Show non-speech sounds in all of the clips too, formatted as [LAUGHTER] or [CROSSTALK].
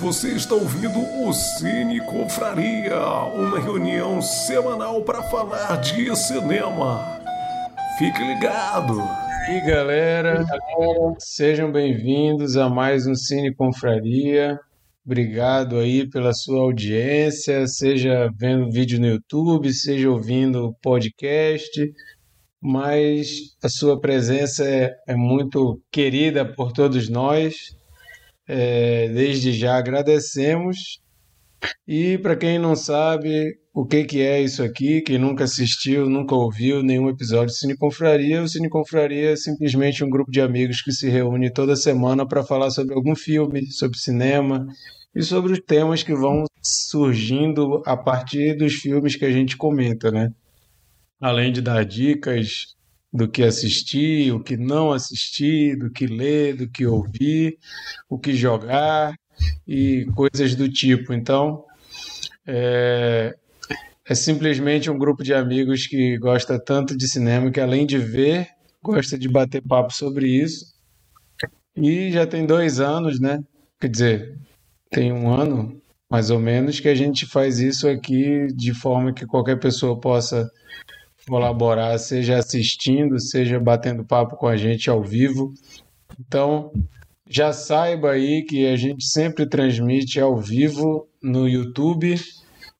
Você está ouvindo o Cine Confraria, uma reunião semanal para falar de cinema. Fique ligado! E galera, sejam bem-vindos a mais um Cine Confraria. Obrigado aí pela sua audiência, seja vendo vídeo no YouTube, seja ouvindo podcast, mas a sua presença é, é muito querida por todos nós. É, desde já agradecemos. E para quem não sabe o que, que é isso aqui, quem nunca assistiu, nunca ouviu nenhum episódio de Cine Confraria, o Cine Confraria é simplesmente um grupo de amigos que se reúne toda semana para falar sobre algum filme, sobre cinema e sobre os temas que vão surgindo a partir dos filmes que a gente comenta, né? Além de dar dicas do que assistir, o que não assistir, do que ler, do que ouvir, o que jogar e coisas do tipo. Então, é, é simplesmente um grupo de amigos que gosta tanto de cinema que, além de ver, gosta de bater papo sobre isso. E já tem dois anos, né? Quer dizer, tem um ano mais ou menos que a gente faz isso aqui de forma que qualquer pessoa possa colaborar, seja assistindo, seja batendo papo com a gente ao vivo. Então, já saiba aí que a gente sempre transmite ao vivo no YouTube,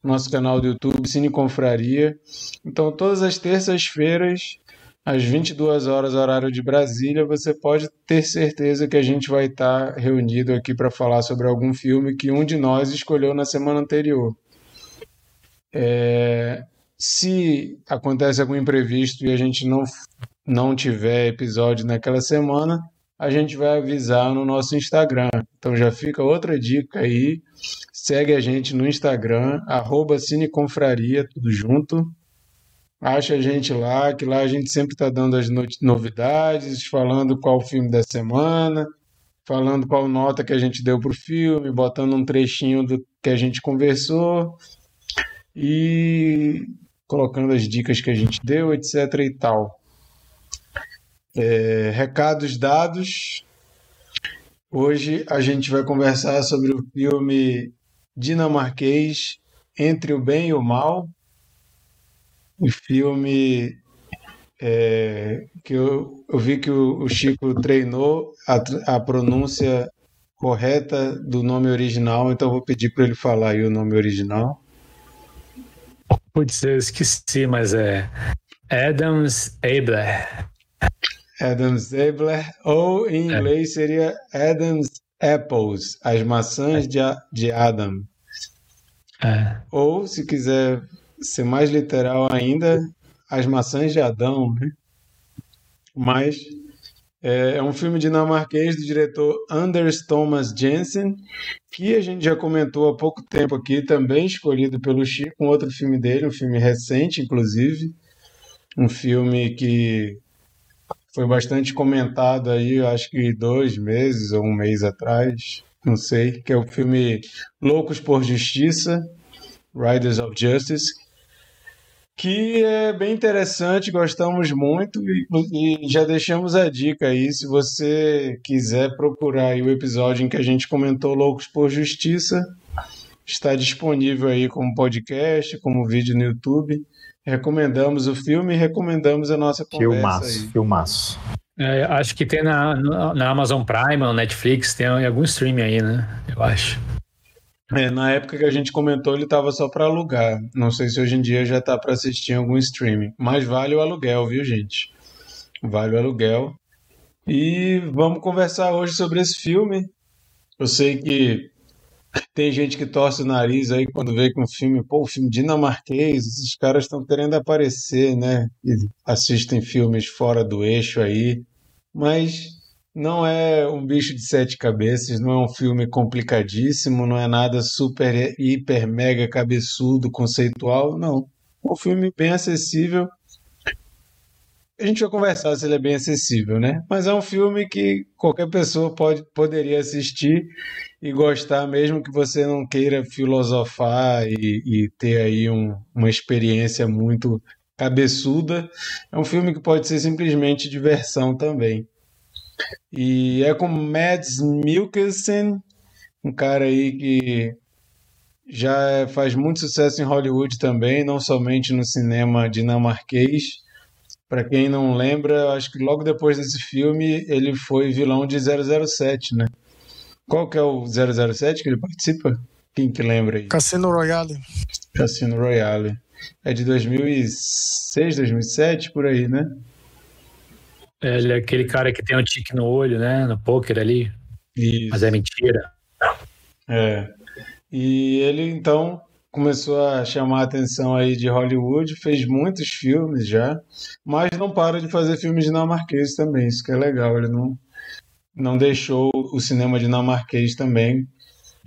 nosso canal do YouTube Cine Confraria. Então, todas as terças-feiras, às 22 horas horário de Brasília, você pode ter certeza que a gente vai estar reunido aqui para falar sobre algum filme que um de nós escolheu na semana anterior. É, se acontece algum imprevisto e a gente não, não tiver episódio naquela semana, a gente vai avisar no nosso Instagram. Então já fica outra dica aí. Segue a gente no Instagram, arroba Cineconfraria, tudo junto. Acha a gente lá, que lá a gente sempre está dando as novidades, falando qual filme da semana, falando qual nota que a gente deu para o filme, botando um trechinho do que a gente conversou. E colocando as dicas que a gente deu, etc. e tal. É, recados dados. Hoje a gente vai conversar sobre o filme dinamarquês Entre o Bem e o Mal. O filme é, que eu, eu, vi que o, o Chico treinou a, a, pronúncia correta do nome original, então vou pedir para ele falar aí o nome original. Putz, eu esqueci, mas é Adams Abler. Adams Abler, ou em é. inglês seria Adams Apples, as maçãs de, de Adam. É. Ou, se quiser ser mais literal ainda, as maçãs de Adão, né? Mas é, é um filme dinamarquês do diretor Anders Thomas Jensen, que a gente já comentou há pouco tempo aqui, também escolhido pelo Chico, um outro filme dele, um filme recente, inclusive. Um filme que foi bastante comentado aí, acho que dois meses ou um mês atrás, não sei, que é o filme Loucos por Justiça, Riders of Justice, que é bem interessante, gostamos muito e, e, já deixamos a dica aí, se você quiser procurar o episódio em que a gente comentou Loucos por Justiça, está disponível aí como podcast, como vídeo no YouTube. Recomendamos o filme e recomendamos a nossa conversa filmaço, aí. Filmaço, é, acho que tem na, na Amazon Prime, no Netflix, tem algum streaming aí, né? Eu acho. É, na época que a gente comentou, ele estava só para alugar. Não sei se hoje em dia já está para assistir em algum streaming. Mas vale o aluguel, viu, gente? Vale o aluguel. E vamos conversar hoje sobre esse filme. Eu sei que tem gente que torce o nariz aí quando vê que um filme, pô, um filme dinamarquês, esses caras estão querendo aparecer, né? E assistem filmes fora do eixo aí. Mas não é um bicho de sete cabeças, não é um filme complicadíssimo, não é nada super, hiper, mega cabeçudo, conceitual, não. É um filme bem acessível. A gente vai conversar se ele é bem acessível, né? Mas é um filme que qualquer pessoa pode, poderia assistir e gostar, mesmo que você não queira filosofar e, e ter aí um, uma experiência muito cabeçuda. É um filme que pode ser simplesmente diversão também. E é com Mads Mikkelsen um cara aí que já faz muito sucesso em Hollywood também, não somente no cinema dinamarquês. Para quem não lembra, acho que logo depois desse filme ele foi vilão de 007, né? Qual que é o 007 que ele participa? Quem que lembra aí? Cassino Royale. Cassino Royale. É de 2006, 2007, por aí, né? Ele é aquele cara que tem um tique no olho, né? No poker ali. Isso. Mas é mentira. É. E ele então começou a chamar a atenção aí de Hollywood, fez muitos filmes já, mas não para de fazer filmes dinamarqueses também, isso que é legal, ele não, não deixou o cinema dinamarquês também,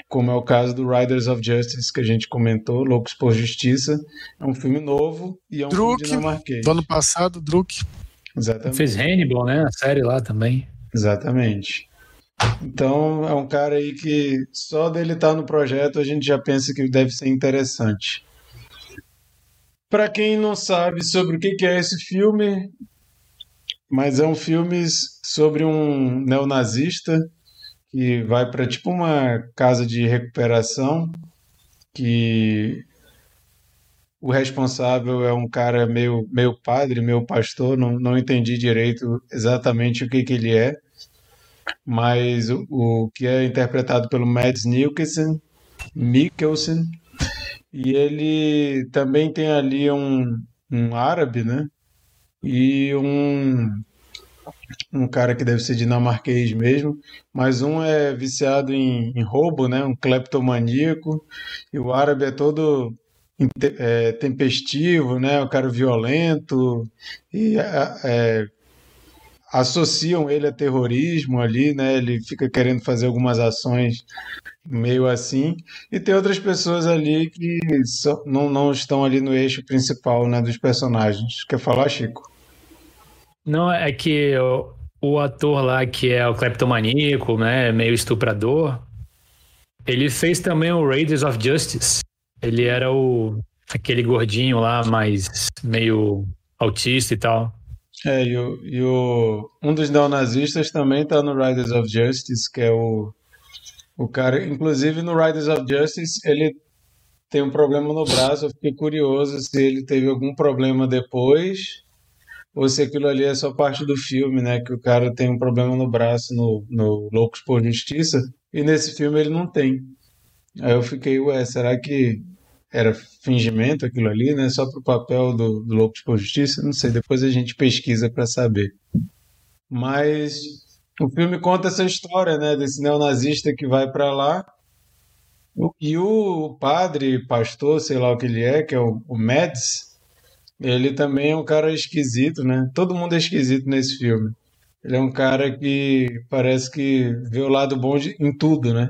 como é o caso do Riders of Justice, que a gente comentou, Loucos por Justiça, é um filme novo e é um Druk, filme dinamarquês. Do ano passado, Druk. Exatamente. Fez Hannibal, né? A série lá também. Exatamente. Então é um cara aí que só dele estar no projeto a gente já pensa que deve ser interessante. Para quem não sabe sobre o que é esse filme, mas é um filme sobre um neonazista que vai para tipo uma casa de recuperação que o responsável é um cara meio, meio padre, meio pastor, não, não entendi direito exatamente o que, que ele é mas o, o que é interpretado pelo Mads Mikkelsen, Mikkelsen e ele também tem ali um, um árabe, né? E um um cara que deve ser dinamarquês mesmo, mas um é viciado em, em roubo, né? Um cleptomaníaco, e o árabe é todo é, tempestivo, né? O cara violento e é, associam ele a terrorismo ali, né? Ele fica querendo fazer algumas ações meio assim. E tem outras pessoas ali que só, não, não estão ali no eixo principal, né, dos personagens. Quer falar, Chico? Não, é que o, o ator lá que é o cleptomaníaco, né, meio estuprador, ele fez também o Raiders of Justice. Ele era o aquele gordinho lá, mais meio autista e tal. É, e, o, e o, um dos neonazistas também tá no Riders of Justice, que é o, o cara. Inclusive no Riders of Justice ele tem um problema no braço. Eu fiquei curioso se ele teve algum problema depois ou se aquilo ali é só parte do filme, né? Que o cara tem um problema no braço no, no Loucos por Justiça e nesse filme ele não tem. Aí eu fiquei, ué, será que era fingimento aquilo ali, né? Só para o papel do, do Loucos por Justiça, não sei, depois a gente pesquisa para saber. Mas o filme conta essa história, né? Desse neonazista que vai para lá e o padre, pastor, sei lá o que ele é, que é o, o Mads, ele também é um cara esquisito, né? Todo mundo é esquisito nesse filme. Ele é um cara que parece que vê o lado bom de, em tudo, né?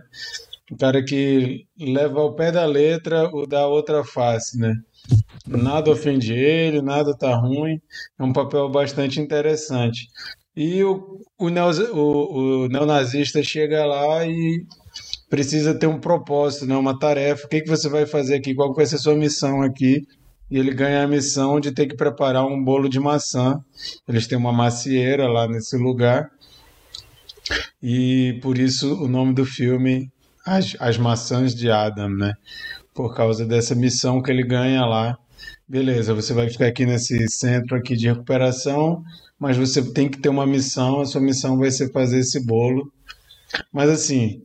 O cara que leva ao pé da letra o da outra face, né? Nada ofende ele, nada tá ruim. É um papel bastante interessante. E o, o, neo, o, o neonazista chega lá e precisa ter um propósito, né? uma tarefa. O que, que você vai fazer aqui? Qual vai ser a sua missão aqui? E ele ganha a missão de ter que preparar um bolo de maçã. Eles têm uma macieira lá nesse lugar. E por isso o nome do filme as, as maçãs de Adam, né? Por causa dessa missão que ele ganha lá. Beleza, você vai ficar aqui nesse centro aqui de recuperação, mas você tem que ter uma missão, a sua missão vai ser fazer esse bolo. Mas assim,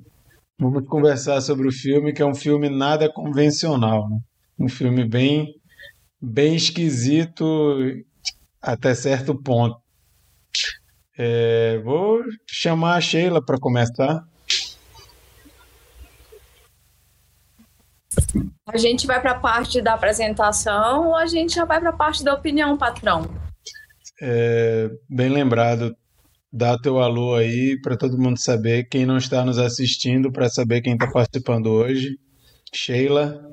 vamos conversar sobre o filme, que é um filme nada convencional, né? Um filme bem bem esquisito até certo ponto. É, vou chamar a Sheila para começar. A gente vai para a parte da apresentação ou a gente já vai para a parte da opinião, patrão? É, bem lembrado. Dá teu alô aí para todo mundo saber quem não está nos assistindo, para saber quem está participando hoje. Sheila.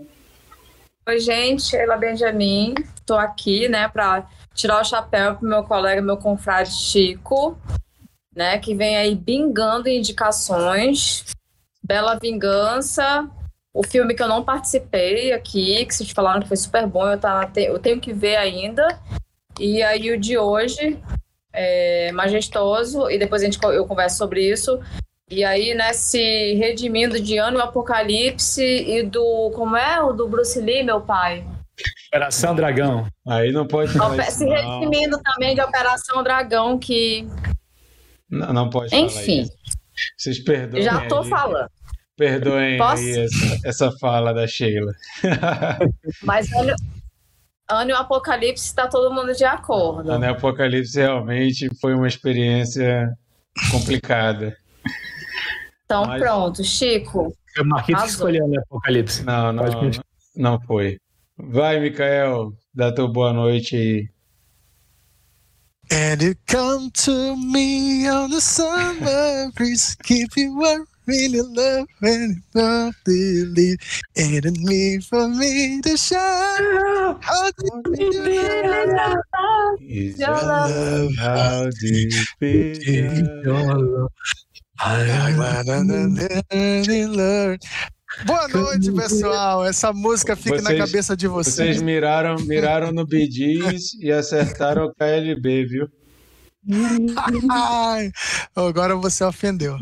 Oi, gente, Sheila Benjamin. Estou aqui, né, para tirar o chapéu pro meu colega, meu confrade Chico, né, que vem aí bingando indicações. Bela Vingança, o filme que eu não participei aqui, que vocês falaram que foi super bom, eu, tá, eu tenho que ver ainda. E aí o de hoje é majestoso, e depois a gente, eu converso sobre isso. E aí, né, se redimindo de Ano Apocalipse e do. Como é? O do Bruce Lee, meu pai? Operação Dragão. Aí não pode falar Ope- isso, se não. redimindo também de Operação Dragão, que. Não, não pode falar Enfim. Vocês perdoem já tô aí, falando. Perdoem essa, essa fala da Sheila. [LAUGHS] Mas ano, ano e Apocalipse está todo mundo de acordo. A Neo Apocalipse realmente foi uma experiência complicada. Então, Mas- pronto, Chico. O Marquinhos que Arrasou. escolheu, né? Apocalipse. Não, não, continuar. não foi. Vai, Mikael, dá tua boa noite aí. And you come to me on the summer breeze, keep you warm in your love and you don't believe. It me for me to shine. How deep is your love? Is Your love. how deep is your love? Lord. Boa noite, pessoal. Essa música fica na Vocês- cabeça de Vocês vocês. miraram, miraram no Bee Gees e acertaram o KLB, viu? [LAUGHS] Ai, agora você ofendeu.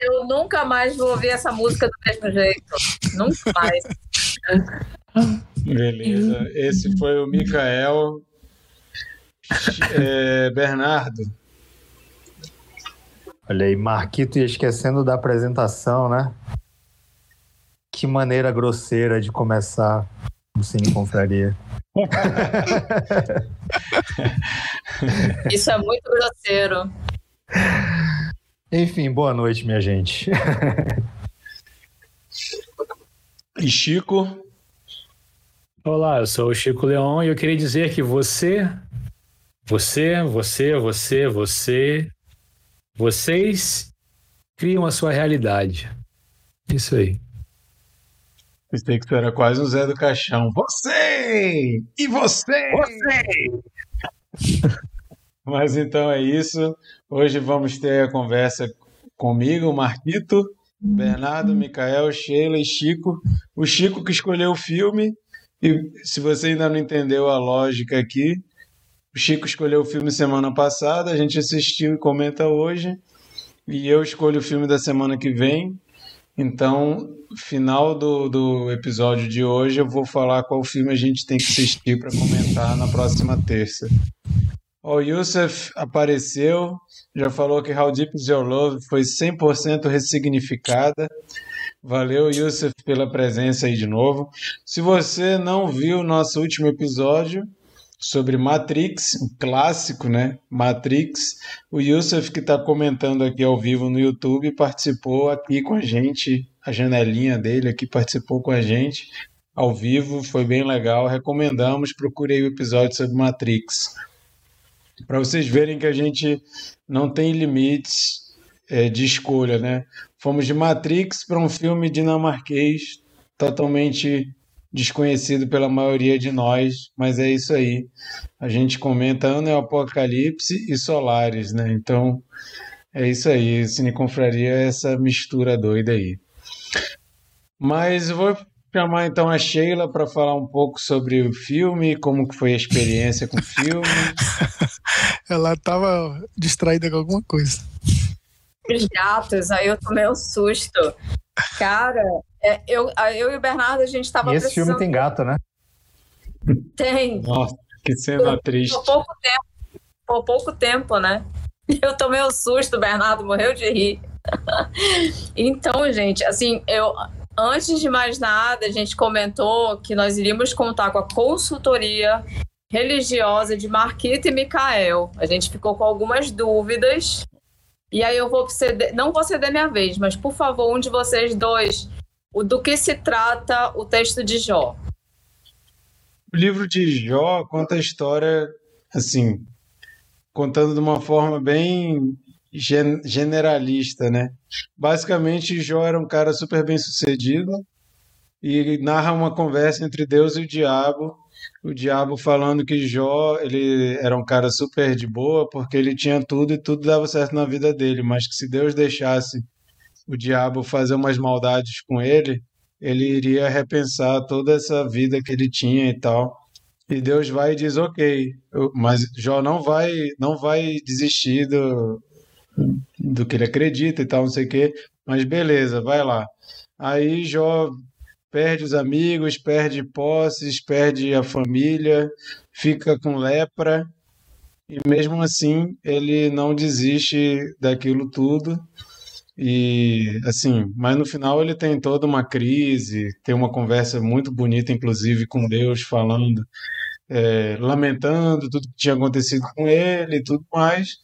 Eu nunca mais vou ouvir essa música do mesmo jeito. Nunca mais. Beleza. Esse foi o Mikael. É, Bernardo, Olha aí, Marquito ia esquecendo da apresentação, né? Que maneira grosseira de começar o Cine Confraria. Isso é muito grosseiro. Enfim, boa noite, minha gente. [LAUGHS] e Chico. Olá, eu sou o Chico Leon e eu queria dizer que você, você, você, você, você, vocês criam a sua realidade. Isso aí. Pensei que tu era quase um Zé do Caixão. Você! E você! [LAUGHS] Mas então é isso. Hoje vamos ter a conversa comigo, Marquito, Bernardo, Micael, Sheila e Chico. O Chico que escolheu o filme. E se você ainda não entendeu a lógica aqui, o Chico escolheu o filme semana passada, a gente assistiu e comenta hoje. E eu escolho o filme da semana que vem. Então, final do, do episódio de hoje, eu vou falar qual filme a gente tem que assistir para comentar na próxima terça. O Youssef apareceu, já falou que How Deep Is Your Love foi 100% ressignificada. Valeu, Youssef, pela presença aí de novo. Se você não viu o nosso último episódio sobre Matrix, um clássico, né? Matrix, o Youssef, que está comentando aqui ao vivo no YouTube, participou aqui com a gente, a janelinha dele aqui participou com a gente ao vivo, foi bem legal. Recomendamos, procurei o episódio sobre Matrix. Para vocês verem que a gente não tem limites é, de escolha, né? Fomos de Matrix para um filme dinamarquês totalmente desconhecido pela maioria de nós, mas é isso aí. A gente comenta Ano e Apocalipse e Solares, né? Então é isso aí. Cine Confraria é essa mistura doida aí. Mas vou chamar então a Sheila para falar um pouco sobre o filme, como que foi a experiência com o filme. [LAUGHS] Ela tava distraída com alguma coisa. Os gatos, aí eu tomei um susto. Cara, é, eu, eu e o Bernardo, a gente tava E esse filme tem gato, né? Tem. Nossa, que cena triste. Por pouco tempo. Por pouco tempo, né? Eu tomei um susto, o Bernardo morreu de rir. [LAUGHS] Então, gente, assim, eu antes de mais nada, a gente comentou que nós iríamos contar com a consultoria religiosa de Marquita e Micael. A gente ficou com algumas dúvidas. E aí eu vou ceder, não vou ceder minha vez, mas por favor, um de vocês dois, o do que se trata o texto de Jó? O livro de Jó conta a história, assim, contando de uma forma bem gen- generalista, né? Basicamente, Jó era um cara super bem sucedido e narra uma conversa entre Deus e o diabo. O diabo falando que Jó ele era um cara super de boa porque ele tinha tudo e tudo dava certo na vida dele, mas que se Deus deixasse o diabo fazer umas maldades com ele, ele iria repensar toda essa vida que ele tinha e tal. E Deus vai e diz, ok, mas Jó não vai, não vai desistir do, do que ele acredita e tal, não sei o quê. Mas beleza, vai lá. Aí Jó perde os amigos, perde posses, perde a família, fica com lepra e mesmo assim ele não desiste daquilo tudo. E assim, mas no final ele tem toda uma crise, tem uma conversa muito bonita, inclusive com Deus, falando, é, lamentando tudo que tinha acontecido com ele e tudo mais.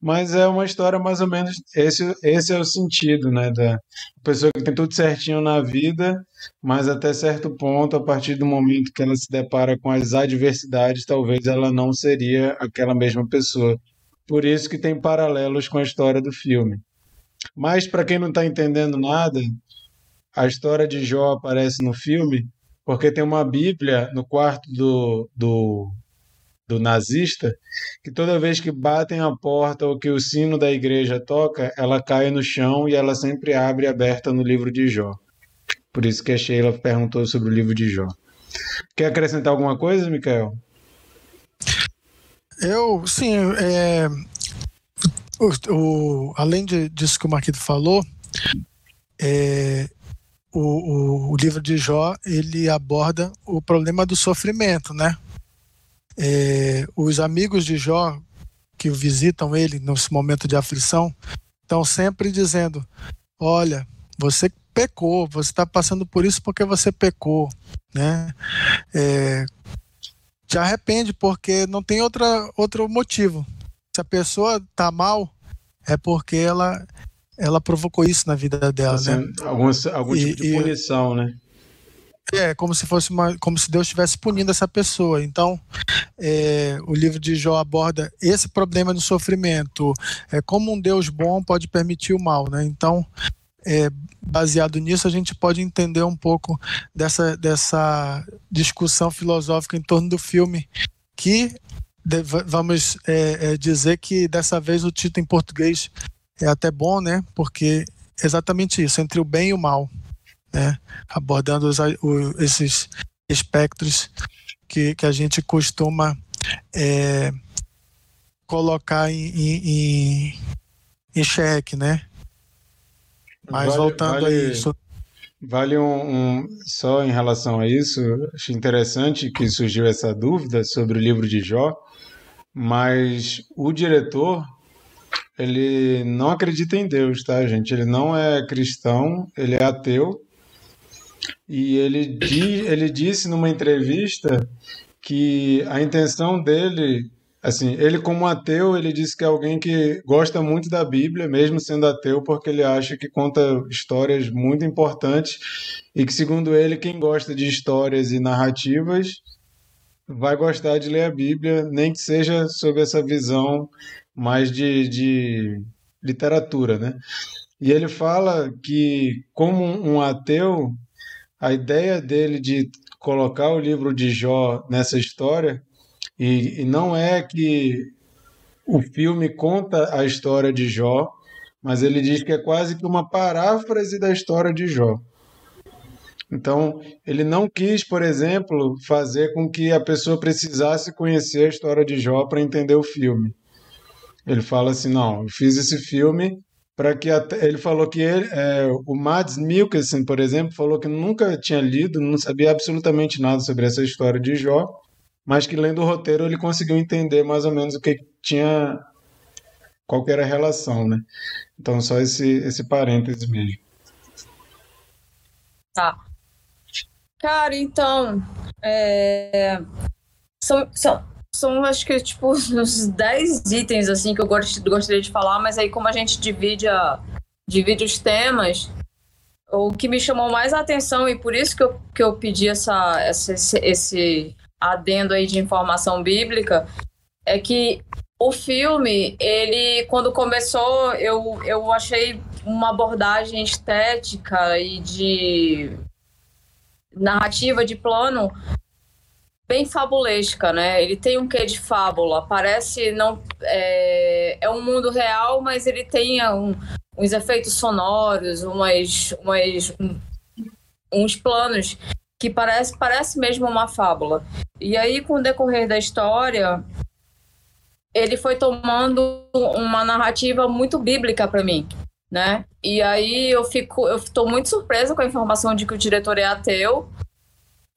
Mas é uma história mais ou menos. Esse, esse é o sentido, né? Da pessoa que tem tudo certinho na vida, mas até certo ponto, a partir do momento que ela se depara com as adversidades, talvez ela não seria aquela mesma pessoa. Por isso que tem paralelos com a história do filme. Mas para quem não está entendendo nada, a história de Jó aparece no filme porque tem uma Bíblia no quarto do, do do nazista, que toda vez que batem a porta ou que o sino da igreja toca, ela cai no chão e ela sempre abre aberta no livro de Jó. Por isso que a Sheila perguntou sobre o livro de Jó. Quer acrescentar alguma coisa, Mikael? Eu, sim, é, o, o, além de, disso que o Marquito falou, é, o, o, o, livro de Jó ele aborda o problema do sofrimento, né? É, os amigos de Jó que visitam ele nesse momento de aflição estão sempre dizendo: Olha, você pecou, você está passando por isso porque você pecou, né? É, te arrepende porque não tem outra, outro motivo. Se a pessoa está mal, é porque ela ela provocou isso na vida dela, assim, né? Algum, algum e, tipo de punição, e, né? É, como se fosse uma, como se Deus estivesse punindo essa pessoa. Então, é, o livro de Jó aborda esse problema do sofrimento. É como um Deus bom pode permitir o mal, né? Então, é, baseado nisso, a gente pode entender um pouco dessa, dessa discussão filosófica em torno do filme, que vamos é, é, dizer que dessa vez o título em português é até bom, né? Porque é exatamente isso, entre o bem e o mal né? abordando os, esses espectros que, que a gente costuma é, colocar em, em, em xeque, né? Mas vale, voltando vale, a isso. Vale um, um, só em relação a isso, acho interessante que surgiu essa dúvida sobre o livro de Jó, mas o diretor ele não acredita em Deus, tá, gente? Ele não é cristão, ele é ateu e ele, di, ele disse numa entrevista que a intenção dele, assim, ele como ateu, ele disse que é alguém que gosta muito da Bíblia, mesmo sendo ateu, porque ele acha que conta histórias muito importantes e que, segundo ele, quem gosta de histórias e narrativas vai gostar de ler a Bíblia, nem que seja sob essa visão mais de, de literatura, né? E ele fala que, como um ateu, a ideia dele de colocar o livro de Jó nessa história, e, e não é que o filme conta a história de Jó, mas ele diz que é quase que uma paráfrase da história de Jó. Então, ele não quis, por exemplo, fazer com que a pessoa precisasse conhecer a história de Jó para entender o filme. Ele fala assim: não, eu fiz esse filme para que até, ele falou que ele, é, o Mads Mikkelsen, por exemplo, falou que nunca tinha lido, não sabia absolutamente nada sobre essa história de Jó, mas que lendo o roteiro ele conseguiu entender mais ou menos o que tinha, qual era a relação, né? Então só esse esse parêntese mesmo. Tá. Cara, então, é... são, são, são acho que tipo [LAUGHS] uns 10 itens assim que eu gostaria de falar, mas aí como a gente divide a divide os temas, o que me chamou mais a atenção e por isso que eu, que eu pedi essa, essa esse, esse adendo aí de informação bíblica é que o filme, ele quando começou, eu, eu achei uma abordagem estética e de narrativa de plano bem fabulesca, né? Ele tem um quê de fábula. Parece não é, é um mundo real, mas ele tem um, uns efeitos sonoros, umas, umas um, uns planos que parece parece mesmo uma fábula. E aí, com o decorrer da história, ele foi tomando uma narrativa muito bíblica para mim, né? E aí eu fico, eu estou muito surpresa com a informação de que o diretor é ateu,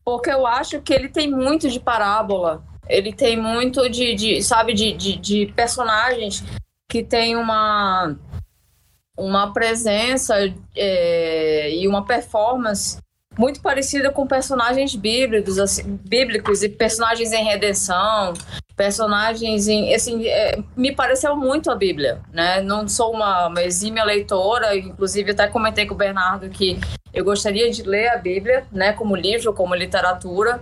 porque eu acho que ele tem muito de parábola, ele tem muito de, de sabe, de, de, de personagens que tem uma uma presença é, e uma performance muito parecida com personagens bíblicos, assim, bíblicos e personagens em redenção, personagens em, assim, é, me pareceu muito a Bíblia, né? Não sou uma, uma exímia leitora, inclusive até comentei com o Bernardo que eu gostaria de ler a Bíblia, né, como livro, como literatura.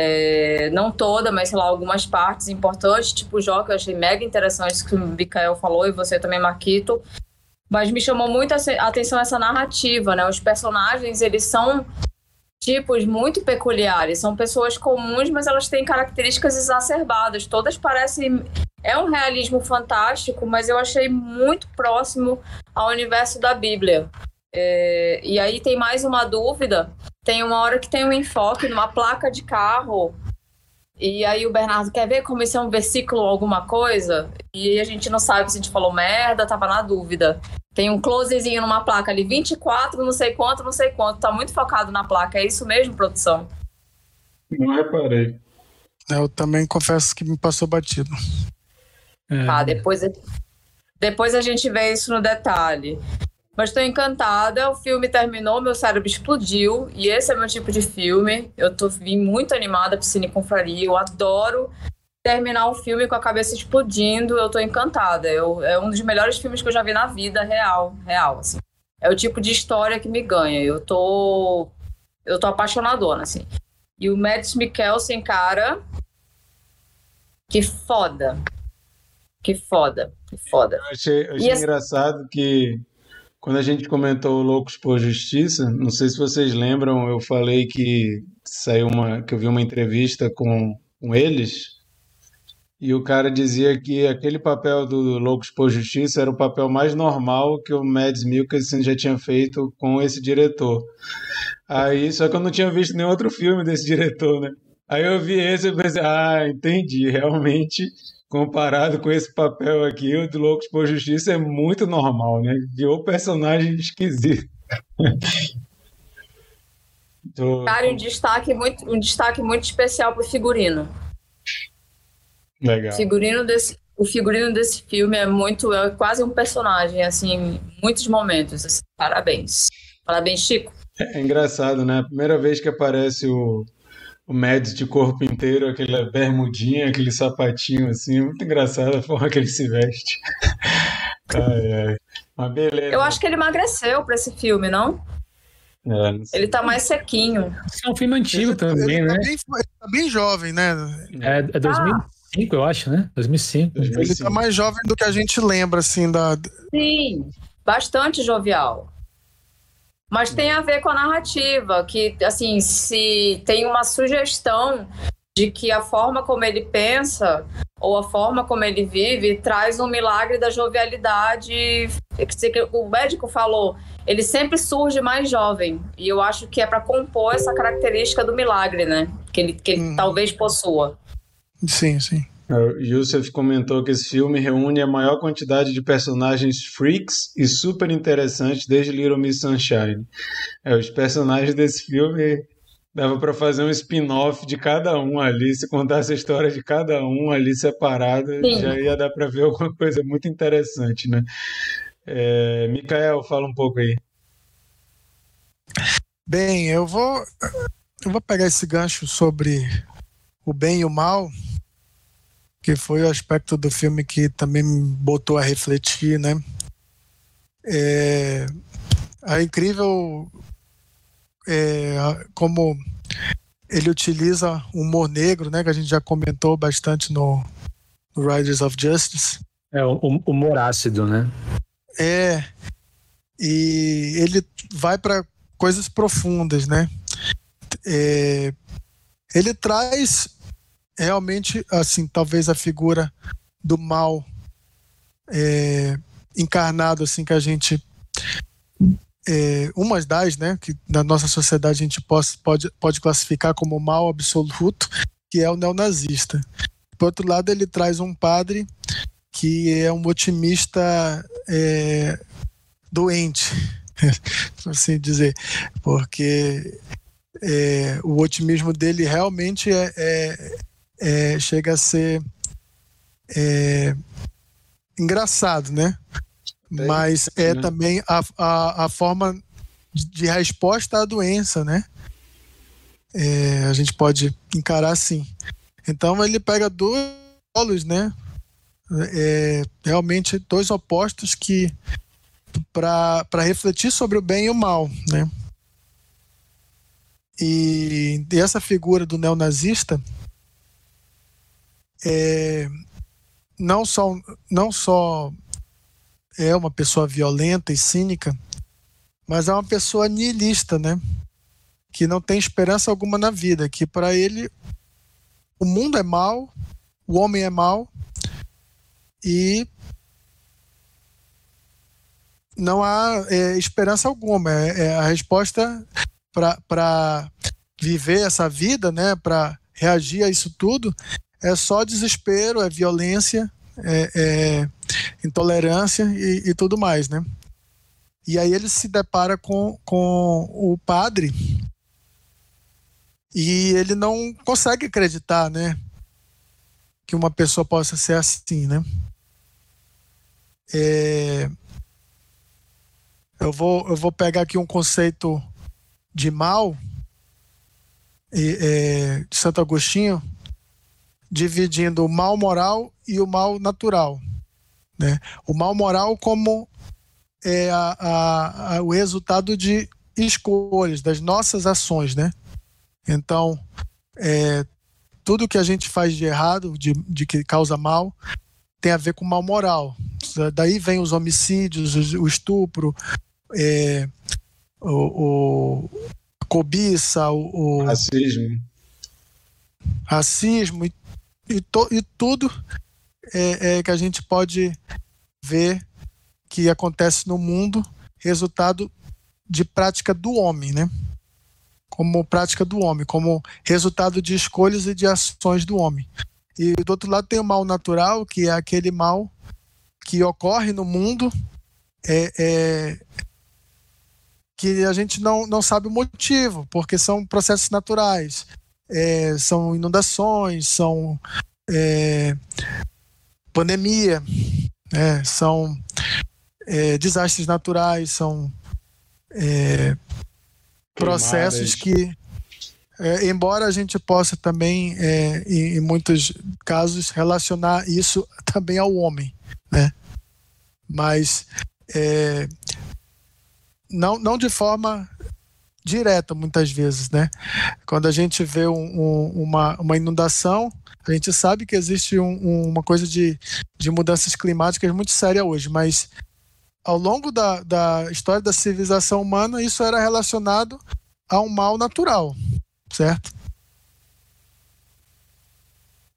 É, não toda, mas sei lá, algumas partes importantes, tipo o Jó, que eu achei mega interessante que o Mikael falou, e você também, Marquito. Mas me chamou muito a atenção essa narrativa, né? Os personagens, eles são tipos muito peculiares. São pessoas comuns, mas elas têm características exacerbadas. Todas parecem. É um realismo fantástico, mas eu achei muito próximo ao universo da Bíblia. É... E aí tem mais uma dúvida. Tem uma hora que tem um enfoque numa placa de carro e aí o Bernardo quer ver como isso é um versículo ou alguma coisa? E a gente não sabe se a gente falou merda, tava na dúvida. Tem um closezinho numa placa ali, 24, não sei quanto, não sei quanto. Tá muito focado na placa. É isso mesmo, produção? Não reparei. Eu também confesso que me passou batido. É. Tá, depois, depois a gente vê isso no detalhe. Mas estou encantada. O filme terminou, meu cérebro explodiu. E esse é meu tipo de filme. Eu tô vim muito animada pro Cine Confraria. Eu adoro terminar o filme com a cabeça explodindo. Eu tô encantada. Eu, é um dos melhores filmes que eu já vi na vida, real, real, assim. É o tipo de história que me ganha. Eu tô eu tô apaixonadona, assim. E o Mads Mikkelsen, cara, que foda. Que foda, que foda. Eu achei, eu achei engraçado que quando a gente comentou Loucos por Justiça, não sei se vocês lembram, eu falei que saiu uma, que eu vi uma entrevista com, com eles e o cara dizia que aquele papel do Loucos por Justiça era o papel mais normal que o Mads Mikkelsen já tinha feito com esse diretor. Aí, só que eu não tinha visto nenhum outro filme desse diretor, né? Aí eu vi esse e pensei, ah, entendi, realmente comparado com esse papel aqui, o do Loucos por Justiça é muito normal, né? Viu personagem esquisito. [LAUGHS] Tô... Cara, um destaque muito, um destaque muito especial pro figurino. Legal. Figurino desse, o figurino desse filme é muito, é quase um personagem, assim, muitos momentos. Assim, parabéns. Parabéns, Chico. É, é engraçado, né? A primeira vez que aparece o, o Mads de corpo inteiro, aquela bermudinha, aquele sapatinho assim, muito engraçado a forma que ele se veste. [LAUGHS] ai, ai. Mas beleza. Eu acho que ele emagreceu para esse filme, não? É, não ele tá mais sequinho. Esse é um filme antigo ele, também, ele né? Tá bem, ele tá bem jovem, né? É, é 2005, ah. eu acho, né? 2005, 2005. Ele tá mais jovem do que a gente lembra, assim, da... Sim, bastante jovial. Mas tem a ver com a narrativa, que, assim, se tem uma sugestão de que a forma como ele pensa ou a forma como ele vive traz um milagre da jovialidade. O médico falou, ele sempre surge mais jovem. E eu acho que é para compor essa característica do milagre, né? Que ele, que ele hum. talvez possua. Sim, sim. O Yusuf comentou que esse filme reúne a maior quantidade de personagens freaks e super interessantes desde Little Miss Sunshine. É, os personagens desse filme dava para fazer um spin-off de cada um ali, se contasse a história de cada um ali separado, Sim. já ia dar para ver [LAUGHS] alguma coisa muito interessante, né? É, Mikael, fala um pouco aí. Bem, eu vou eu vou pegar esse gancho sobre o bem e o mal que foi o aspecto do filme que também me botou a refletir, né? É, a incrível é, como ele utiliza o humor negro, né? Que a gente já comentou bastante no, no Riders of Justice. É, o humor ácido, né? É. E ele vai para coisas profundas, né? É, ele traz realmente, assim, talvez a figura do mal é, encarnado, assim, que a gente. É, umas das, né, que na nossa sociedade a gente pode, pode, pode classificar como mal absoluto, que é o neonazista. por outro lado, ele traz um padre que é um otimista é, doente, [LAUGHS] assim dizer, porque é, o otimismo dele realmente é, é, é chega a ser é, engraçado, né? Mas é né? também a, a, a forma de resposta à doença, né? É, a gente pode encarar assim. Então ele pega dois polos, né? É, realmente dois opostos que para refletir sobre o bem e o mal, né? E, e essa figura do neonazista é, não só não só é uma pessoa violenta e cínica, mas é uma pessoa nihilista, né? Que não tem esperança alguma na vida, que para ele o mundo é mal, o homem é mal e não há é, esperança alguma. É, é a resposta para viver essa vida, né? Para reagir a isso tudo é só desespero, é violência, é, é intolerância e, e, tudo mais, né? E aí ele se depara com, com o padre e ele não consegue acreditar, né? Que uma pessoa possa ser assim, né? É... Eu, vou, eu vou pegar aqui um conceito de mal é, de Santo Agostinho, dividindo o mal moral e o mal natural. Né? O mal moral como é a, a, a, o resultado de escolhas, das nossas ações. Né? Então, é, tudo que a gente faz de errado, de, de que causa mal, tem a ver com mal moral. Daí vem os homicídios, o estupro, é, o, o cobiça, o, o racismo, racismo e e, to, e tudo é, é, que a gente pode ver que acontece no mundo resultado de prática do homem, né? Como prática do homem, como resultado de escolhas e de ações do homem. E do outro lado tem o mal natural, que é aquele mal que ocorre no mundo, é, é, que a gente não, não sabe o motivo, porque são processos naturais é, são inundações, são é, pandemia, é, são é, desastres naturais, são é, processos que, é, embora a gente possa também, em, em, muitos casos, relacionar isso [LAUGHS] também ao homem, né? mas não, não de forma direta muitas vezes, né? Quando a gente vê um, um, uma, uma inundação, a gente sabe que existe um, uma coisa de, de mudanças climáticas muito séria hoje, mas ao longo da, da história da civilização humana, isso era relacionado a um mal natural, certo?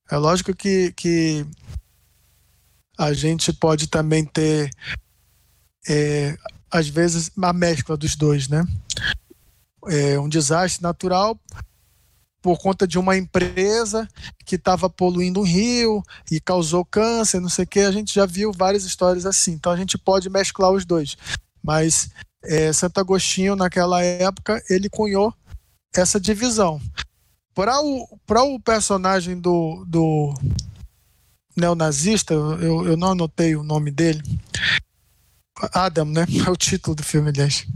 É lógico que, que a gente pode também ter, é, às vezes, uma mescla dos dois, né? É, um desastre natural por conta de uma empresa que estava poluindo um rio e causou câncer, não sei o que. A gente já viu várias histórias assim. Então a gente pode mesclar os dois. Mas é, Santo Agostinho, naquela época, ele cunhou essa divisão. Para o, o personagem do, do neonazista, eu, eu não anotei o nome dele. Adam, né? [LAUGHS] É o título do filme, aliás.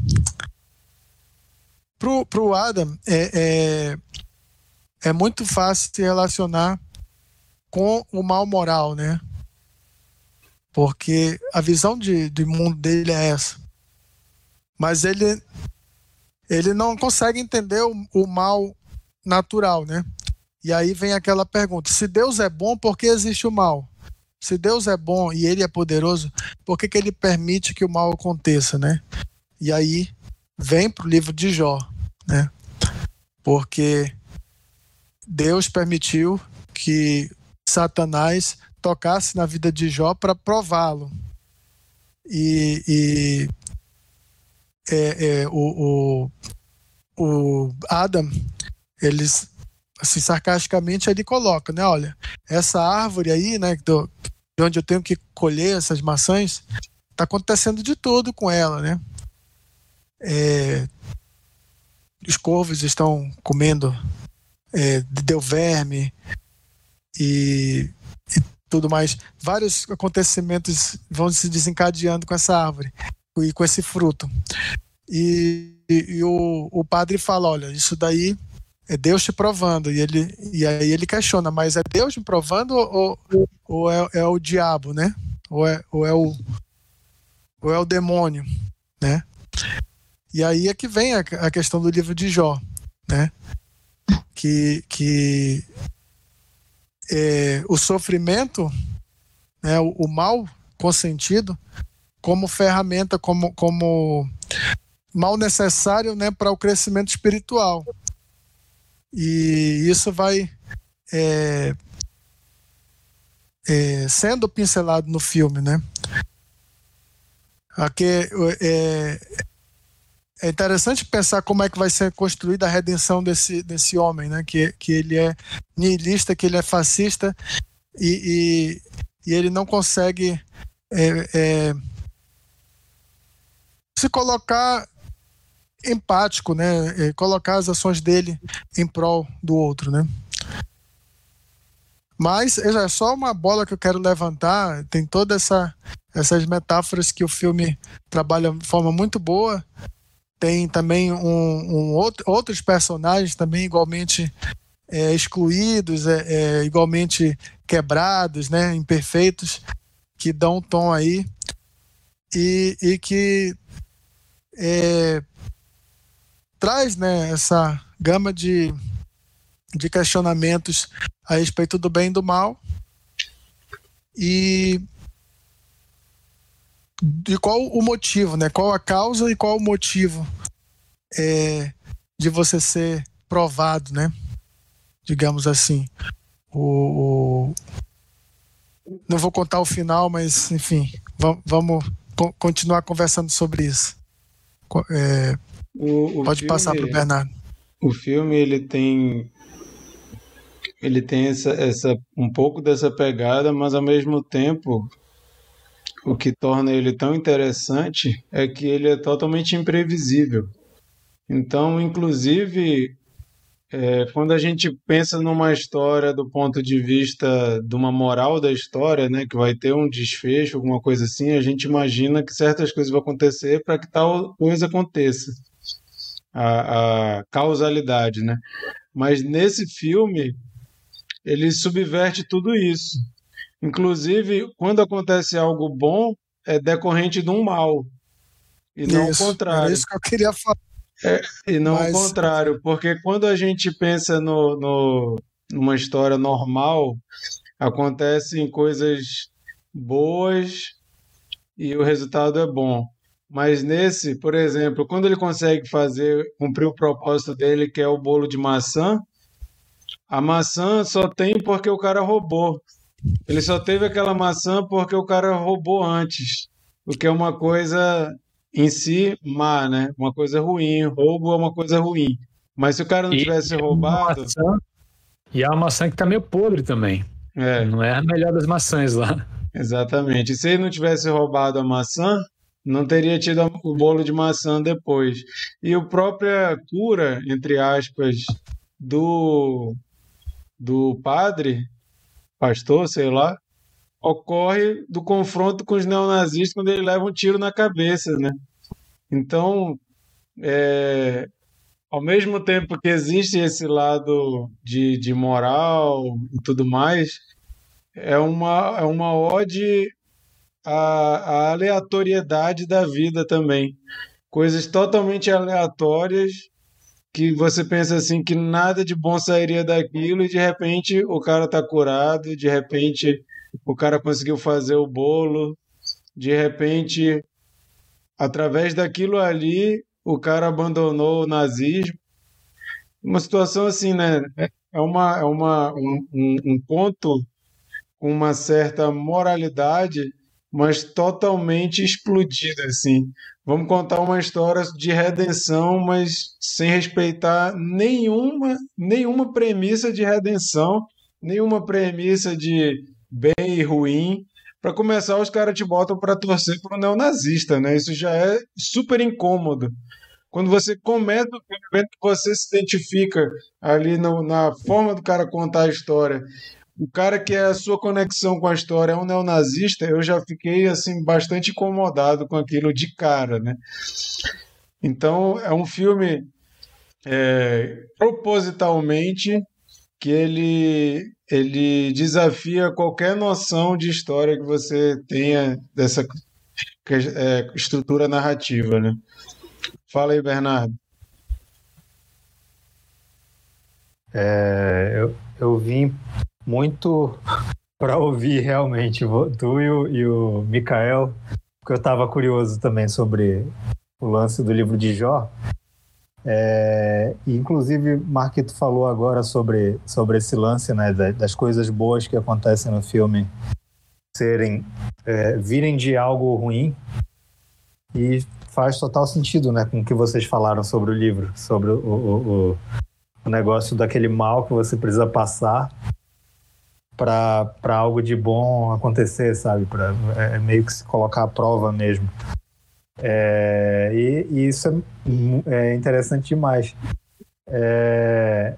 Pro, pro Adam, é, é, é muito fácil se relacionar com o mal moral, né? Porque a visão de, de mundo dele é essa. Mas ele, ele não consegue entender o, o mal natural, né? E aí vem aquela pergunta: se Deus é bom, por que existe o mal? Se Deus é bom e ele é poderoso, por que, que ele permite que o mal aconteça, né? E aí vem para o livro de Jó, né? Porque Deus permitiu que Satanás tocasse na vida de Jó para prová-lo. E, e é, é, o, o, o Adam, eles assim, sarcasticamente, ele coloca, né? Olha, essa árvore aí, né, do, de onde eu tenho que colher essas maçãs, tá acontecendo de tudo com ela, né? É, os corvos estão comendo, é, deu verme e, e tudo mais. Vários acontecimentos vão se desencadeando com essa árvore e com esse fruto. E, e, e o, o padre fala: olha, isso daí é Deus te provando. E, ele, e aí ele questiona: mas é Deus me provando ou, ou é, é o diabo, né? Ou é, ou, é o, ou é o demônio, né? E aí é que vem a, a questão do livro de Jó, né? Que, que é, o sofrimento, né, o, o mal consentido, como ferramenta, como, como mal necessário né, para o crescimento espiritual. E isso vai é, é, sendo pincelado no filme, né? Aqui é, é interessante pensar como é que vai ser construída a redenção desse, desse homem, né? Que, que ele é nihilista, que ele é fascista e, e, e ele não consegue é, é, se colocar empático, né? É, colocar as ações dele em prol do outro, né? Mas é só uma bola que eu quero levantar. Tem todas essa, essas metáforas que o filme trabalha de forma muito boa. Tem também um, um outro, outros personagens também igualmente é, excluídos, é, é, igualmente quebrados, né, imperfeitos, que dão um tom aí e, e que é, traz né, essa gama de, de questionamentos a respeito do bem e do mal. E de qual o motivo, né? Qual a causa e qual o motivo é, de você ser provado, né? Digamos assim. O, o, não vou contar o final, mas enfim, vamos, vamos continuar conversando sobre isso. É, o, o pode filme, passar para o Bernardo. O filme ele tem ele tem essa, essa um pouco dessa pegada, mas ao mesmo tempo o que torna ele tão interessante é que ele é totalmente imprevisível. Então, inclusive, é, quando a gente pensa numa história do ponto de vista de uma moral da história, né, que vai ter um desfecho, alguma coisa assim, a gente imagina que certas coisas vão acontecer para que tal coisa aconteça. A, a causalidade, né? Mas nesse filme, ele subverte tudo isso. Inclusive, quando acontece algo bom, é decorrente de um mal. E não o contrário. É isso que eu queria falar. É, e não Mas... o contrário, porque quando a gente pensa no, no, numa história normal, acontecem coisas boas e o resultado é bom. Mas nesse, por exemplo, quando ele consegue fazer, cumprir o propósito dele, que é o bolo de maçã, a maçã só tem porque o cara roubou. Ele só teve aquela maçã porque o cara roubou antes. O que é uma coisa em si má, né? Uma coisa ruim. Roubo é uma coisa ruim. Mas se o cara não e tivesse roubado. Maçã, e é uma maçã que tá meio podre também. É. Não é a melhor das maçãs lá. Exatamente. E se ele não tivesse roubado a maçã, não teria tido o bolo de maçã depois. E a própria cura, entre aspas, do, do padre, pastor, sei lá, ocorre do confronto com os neonazistas quando ele leva um tiro na cabeça, né? Então, é, ao mesmo tempo que existe esse lado de, de moral e tudo mais, é uma, é uma ode à, à aleatoriedade da vida também. Coisas totalmente aleatórias que você pensa assim que nada de bom sairia daquilo e de repente o cara tá curado, de repente o cara conseguiu fazer o bolo, de repente através daquilo ali o cara abandonou o nazismo. Uma situação assim, né? É uma é uma um, um ponto com uma certa moralidade, mas totalmente explodida, assim. Vamos contar uma história de redenção, mas sem respeitar nenhuma, nenhuma premissa de redenção, nenhuma premissa de bem e ruim. Para começar, os caras te botam para torcer para o neonazista, né? Isso já é super incômodo. Quando você começa o filme, você se identifica ali no, na forma do cara contar a história o cara que é a sua conexão com a história é um neonazista, eu já fiquei assim bastante incomodado com aquilo de cara, né? Então é um filme é, propositalmente que ele ele desafia qualquer noção de história que você tenha dessa é, estrutura narrativa, né? Fala aí, Bernardo. É, eu, eu vim muito [LAUGHS] para ouvir realmente tu e o, e o Mikael, porque eu estava curioso também sobre o lance do livro de Jó. É, e inclusive, Marquito falou agora sobre, sobre esse lance né, das coisas boas que acontecem no filme serem é, virem de algo ruim e faz total sentido né, com o que vocês falaram sobre o livro, sobre o, o, o, o negócio daquele mal que você precisa passar para algo de bom acontecer, sabe? Pra, é, é meio que se colocar à prova mesmo. É, e, e, isso é, é interessante demais. É,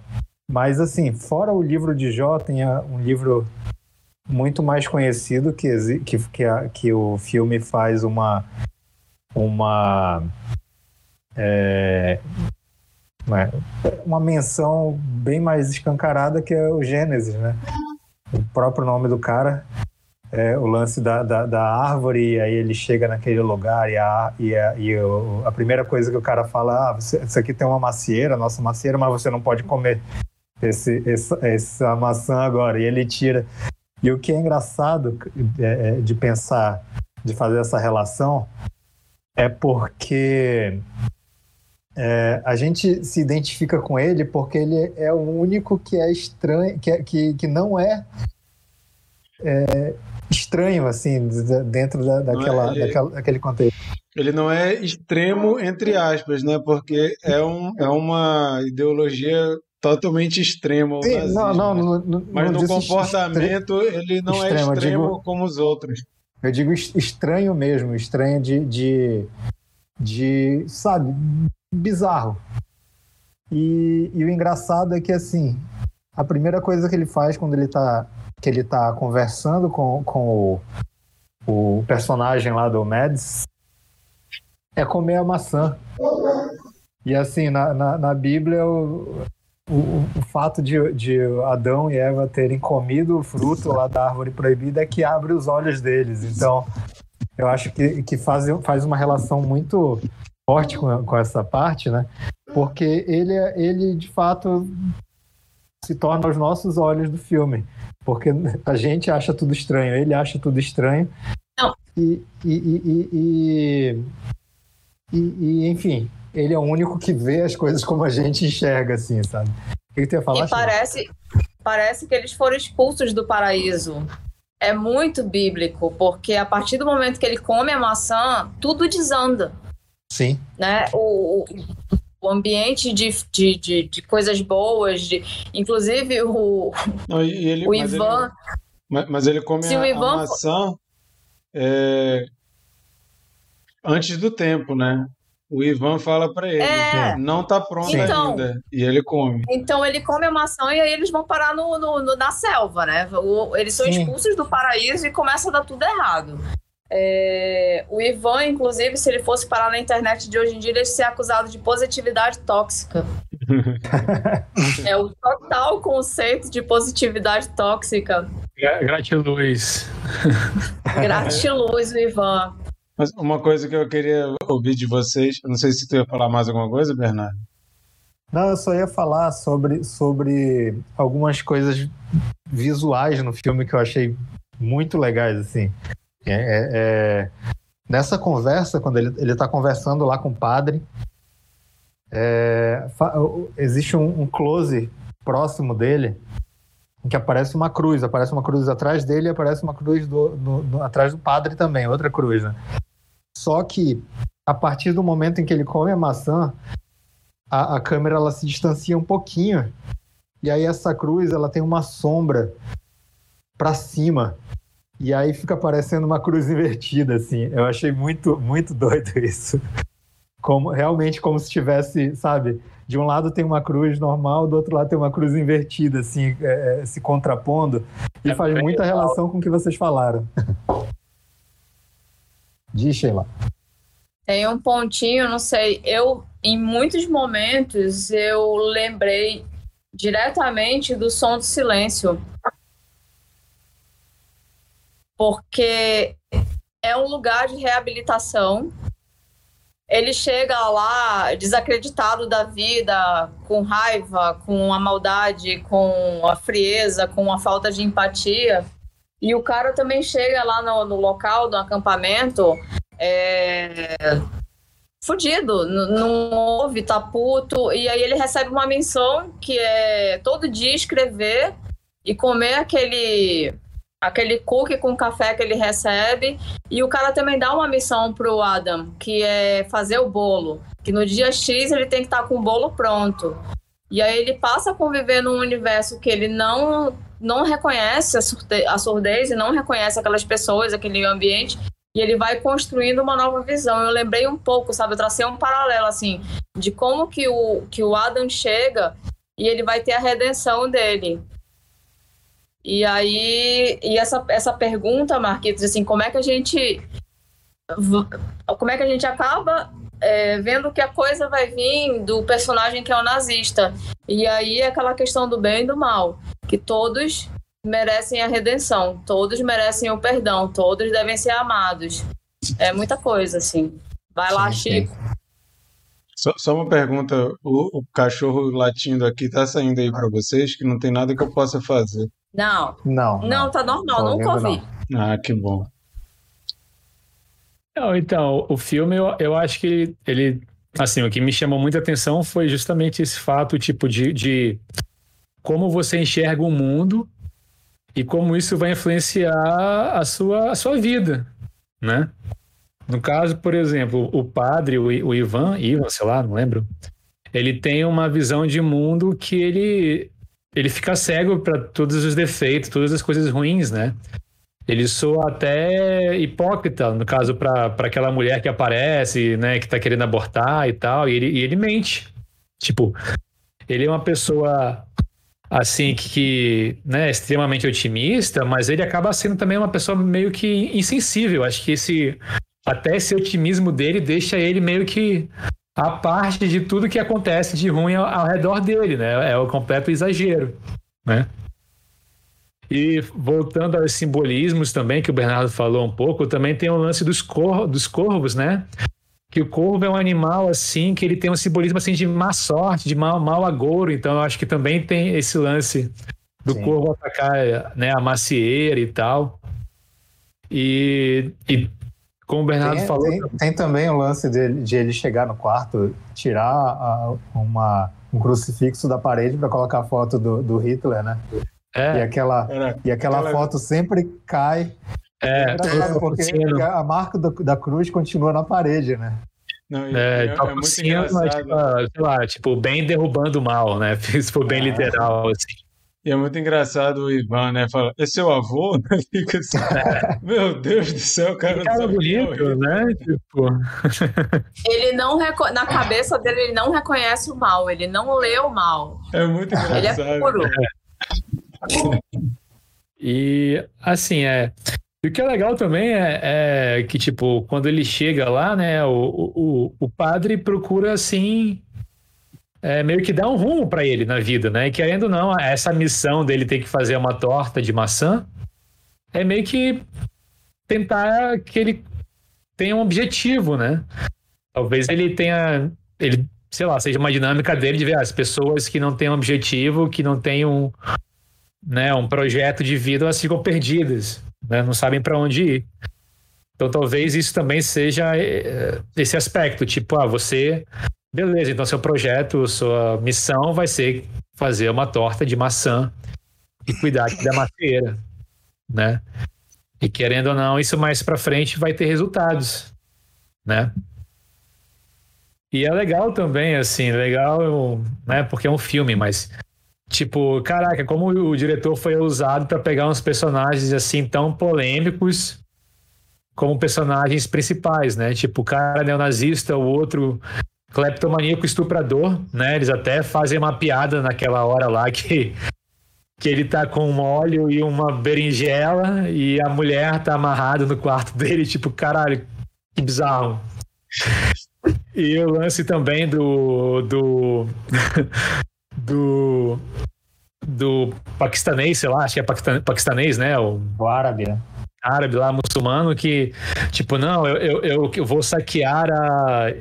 mas, assim, fora o livro de Jó, tem um livro muito mais conhecido que, que, que, a, que o filme faz uma. uma é, uma menção bem mais escancarada que é o Gênesis, né? O próprio nome do cara, é, o lance da, da, da, árvore, e aí ele chega naquele lugar e, a, e, a, e a primeira coisa que o cara fala, ah, você, isso aqui tem uma macieira, nossa macieira, mas você não pode comer esse, essa, essa maçã agora. E ele tira. E o que é engraçado é, é, de pensar, de fazer essa relação, é porque é, a gente se identifica com ele porque ele é o único que é estranho, que, é, que, que não é, é, estranho, assim, dentro da, daquela, é, ele, daquela, daquele contexto. Ele não é extremo, entre aspas, né? Porque é, um, é uma ideologia totalmente extrema. Sim, nazismo, não, não, não, não, Mas no comportamento ele não é extremo, é extremo digo, como os outros. Eu digo estranho mesmo, estranho de, de, de sabe, bizarro. E, e, o engraçado é que, assim, a primeira coisa que ele faz quando ele tá, que ele tá conversando com, com o, o personagem lá do Mads é comer a maçã. E, assim, na, na, na Bíblia, o, o, o, fato de, de Adão e Eva terem comido o fruto lá da árvore proibida é que abre os olhos deles. Então, eu acho que, que faz, faz uma relação muito forte com, com essa parte, né? Porque ele, ele, de fato, se torna os nossos olhos do filme. Porque a gente acha tudo estranho, ele acha tudo estranho. Não. E, e, e, e, e, enfim, ele é o único que vê as coisas como a gente enxerga, assim, sabe? O que, que tu ia falar? E parece, parece que eles foram expulsos do paraíso. É muito bíblico, porque a partir do momento que ele come a maçã, tudo desanda. Sim. Né? O, o ambiente de, de, de, de, coisas boas, de, inclusive o, Não, ele, o mas Ivan. Ele, mas, mas, ele come a, Ivan... a maçã é, antes do tempo, né? O Ivan fala para ele, é, não tá pronto então, ainda, e ele come. Então ele come a maçã e aí eles vão parar no, no, no na selva, né? O, eles são Sim. expulsos do paraíso e começa a dar tudo errado. É, o Ivan, inclusive, se ele fosse parar na internet de hoje em dia, ele ia ser acusado de positividade tóxica. [LAUGHS] é o total conceito de positividade tóxica. Gratiluz. [LAUGHS] Gratiluz, o Ivan. Mas uma coisa que eu queria ouvir de vocês, não sei se tu ia falar mais alguma coisa, Bernardo. Não, eu só ia falar sobre, sobre algumas coisas visuais no filme que eu achei muito legais, assim. É, é, é, nessa conversa, quando ele está conversando lá com o padre, é, existe um, um, close próximo dele, em que aparece uma cruz, aparece uma cruz atrás dele e aparece uma cruz do, do, do, atrás do padre também, outra cruz, né? Só que a partir do momento em que ele come a maçã, a, a câmera ela se distancia um pouquinho e aí essa cruz ela tem uma sombra para cima e aí fica parecendo uma cruz [LAUGHS] invertida assim. Eu achei muito muito doido isso. Como realmente como se tivesse, sabe, de um lado tem uma cruz normal, do outro lado tem uma cruz invertida, assim, é, é se contrapondo. E é faz muita legal. relação com o que vocês falaram. [LAUGHS] Diz, Sheila. Tem um pontinho, não sei, eu, em muitos momentos, eu lembrei diretamente do som do silêncio. Porque é um lugar de reabilitação ele chega lá desacreditado da vida, com raiva, com a maldade, com a frieza, com a falta de empatia. E o cara também chega lá no, no local do acampamento é, fudido, não ouve, tá puto. E aí ele recebe uma missão que é todo dia escrever e comer aquele aquele cookie com café que ele recebe. E o cara também dá uma missão pro Adam, que é fazer o bolo. Que no dia X ele tem que estar tá com o bolo pronto. E aí ele passa a conviver num universo que ele não, não reconhece a surdez e não reconhece aquelas pessoas, aquele ambiente. E ele vai construindo uma nova visão. Eu lembrei um pouco, sabe? Eu tracei um paralelo, assim, de como que o, que o Adam chega e ele vai ter a redenção dele. E aí, e essa, essa pergunta, Marquitos, assim, como é que a gente como é que a gente acaba é, vendo que a coisa vai vir do personagem que é o nazista. E aí é aquela questão do bem e do mal, que todos merecem a redenção, todos merecem o perdão, todos devem ser amados. É muita coisa, assim. Vai lá, sim, Chico. Sim. Só, só, uma pergunta: o, o, cachorro latindo aqui tá saindo aí para vocês que não tem nada que eu possa fazer. Não. Não. Não, tá normal, Tô nunca ouvi. Não. Ah, que bom. Não, então, o filme, eu, eu acho que ele, ele, assim, o que me chamou muita atenção foi justamente esse fato, tipo, de, de como você enxerga o mundo e como isso vai influenciar a sua, a sua vida, né? No caso, por exemplo, o padre, o, o Ivan, Ivan, sei lá, não lembro, ele tem uma visão de mundo que ele ele fica cego para todos os defeitos, todas as coisas ruins, né? Ele soa até hipócrita, no caso, para aquela mulher que aparece, né, que tá querendo abortar e tal, e ele, e ele mente. Tipo, ele é uma pessoa assim que, que né, extremamente otimista, mas ele acaba sendo também uma pessoa meio que insensível. Acho que esse até esse otimismo dele deixa ele meio que a parte de tudo que acontece de ruim ao, ao redor dele, né? É o completo exagero, né? E voltando aos simbolismos também, que o Bernardo falou um pouco, também tem o lance dos, cor dos corvos, né? Que o corvo é um animal, assim, que ele tem um simbolismo, assim, de má sorte, de mau, mau agouro. Então, eu acho que também tem esse lance do Sim. corvo atacar né, a macieira e tal. E, e como o Bernardo tem, falou. Tem, tem, também o lance de, de, ele chegar no quarto, tirar a, uma, um crucifixo da parede para colocar a foto do, do Hitler, né? É. E aquela, e aquela, aquela foto sempre cai. É, é porque a marca do, da cruz continua na parede, né? Não, é, é, é muito engraçado. Tipo, sei lá, tipo, bem derrubando o mal, né? [LAUGHS] Se for bem é. literal, assim. E é muito engraçado o Ivan, né? Fala, é seu avô? [LAUGHS] Fica assim, meu Deus do céu, cara. Cara bonito, né? Tipo... [LAUGHS] Ele não, na cabeça dele, ele não reconhece o mal, ele não lê o mal. É muito engraçado. Ele é puro. E, assim, é... o que é legal também é, é, que, tipo, quando ele chega lá, né, o, o, o padre procura, assim, é, meio que dá um rumo para ele na vida, né? E querendo ou não, essa missão dele ter que fazer uma torta de maçã é meio que tentar que ele tenha um objetivo, né? Talvez ele tenha, ele, sei lá, seja uma dinâmica dele de ver as pessoas que não têm um objetivo, que não têm um, né, um projeto de vida, elas ficam perdidas, né? Não sabem para onde ir. Então talvez isso também seja eh, esse aspecto, tipo, ah, você Beleza, então seu projeto, sua missão vai ser fazer uma torta de maçã. e cuidar da macieira, né? E querendo ou não, isso mais para frente vai ter resultados, né? E é legal também, assim, legal, né? Porque é um filme, mas tipo, caraca, como o diretor foi usado para pegar uns personagens assim tão polêmicos como personagens principais, né? Tipo, o cara neonazista, o outro cleptomaníaco estuprador, né? Eles até fazem uma piada naquela hora lá que que ele tá com um óleo e uma berinjela e a mulher tá amarrada no quarto dele, tipo, caralho, que bizarro. E o lance também do. do. do. do paquistanês, sei lá, acho que é paquistanês, né? O, o árabe, né? Árabe lá, muçulmano, que, tipo, não, eu, eu, eu vou saquear a.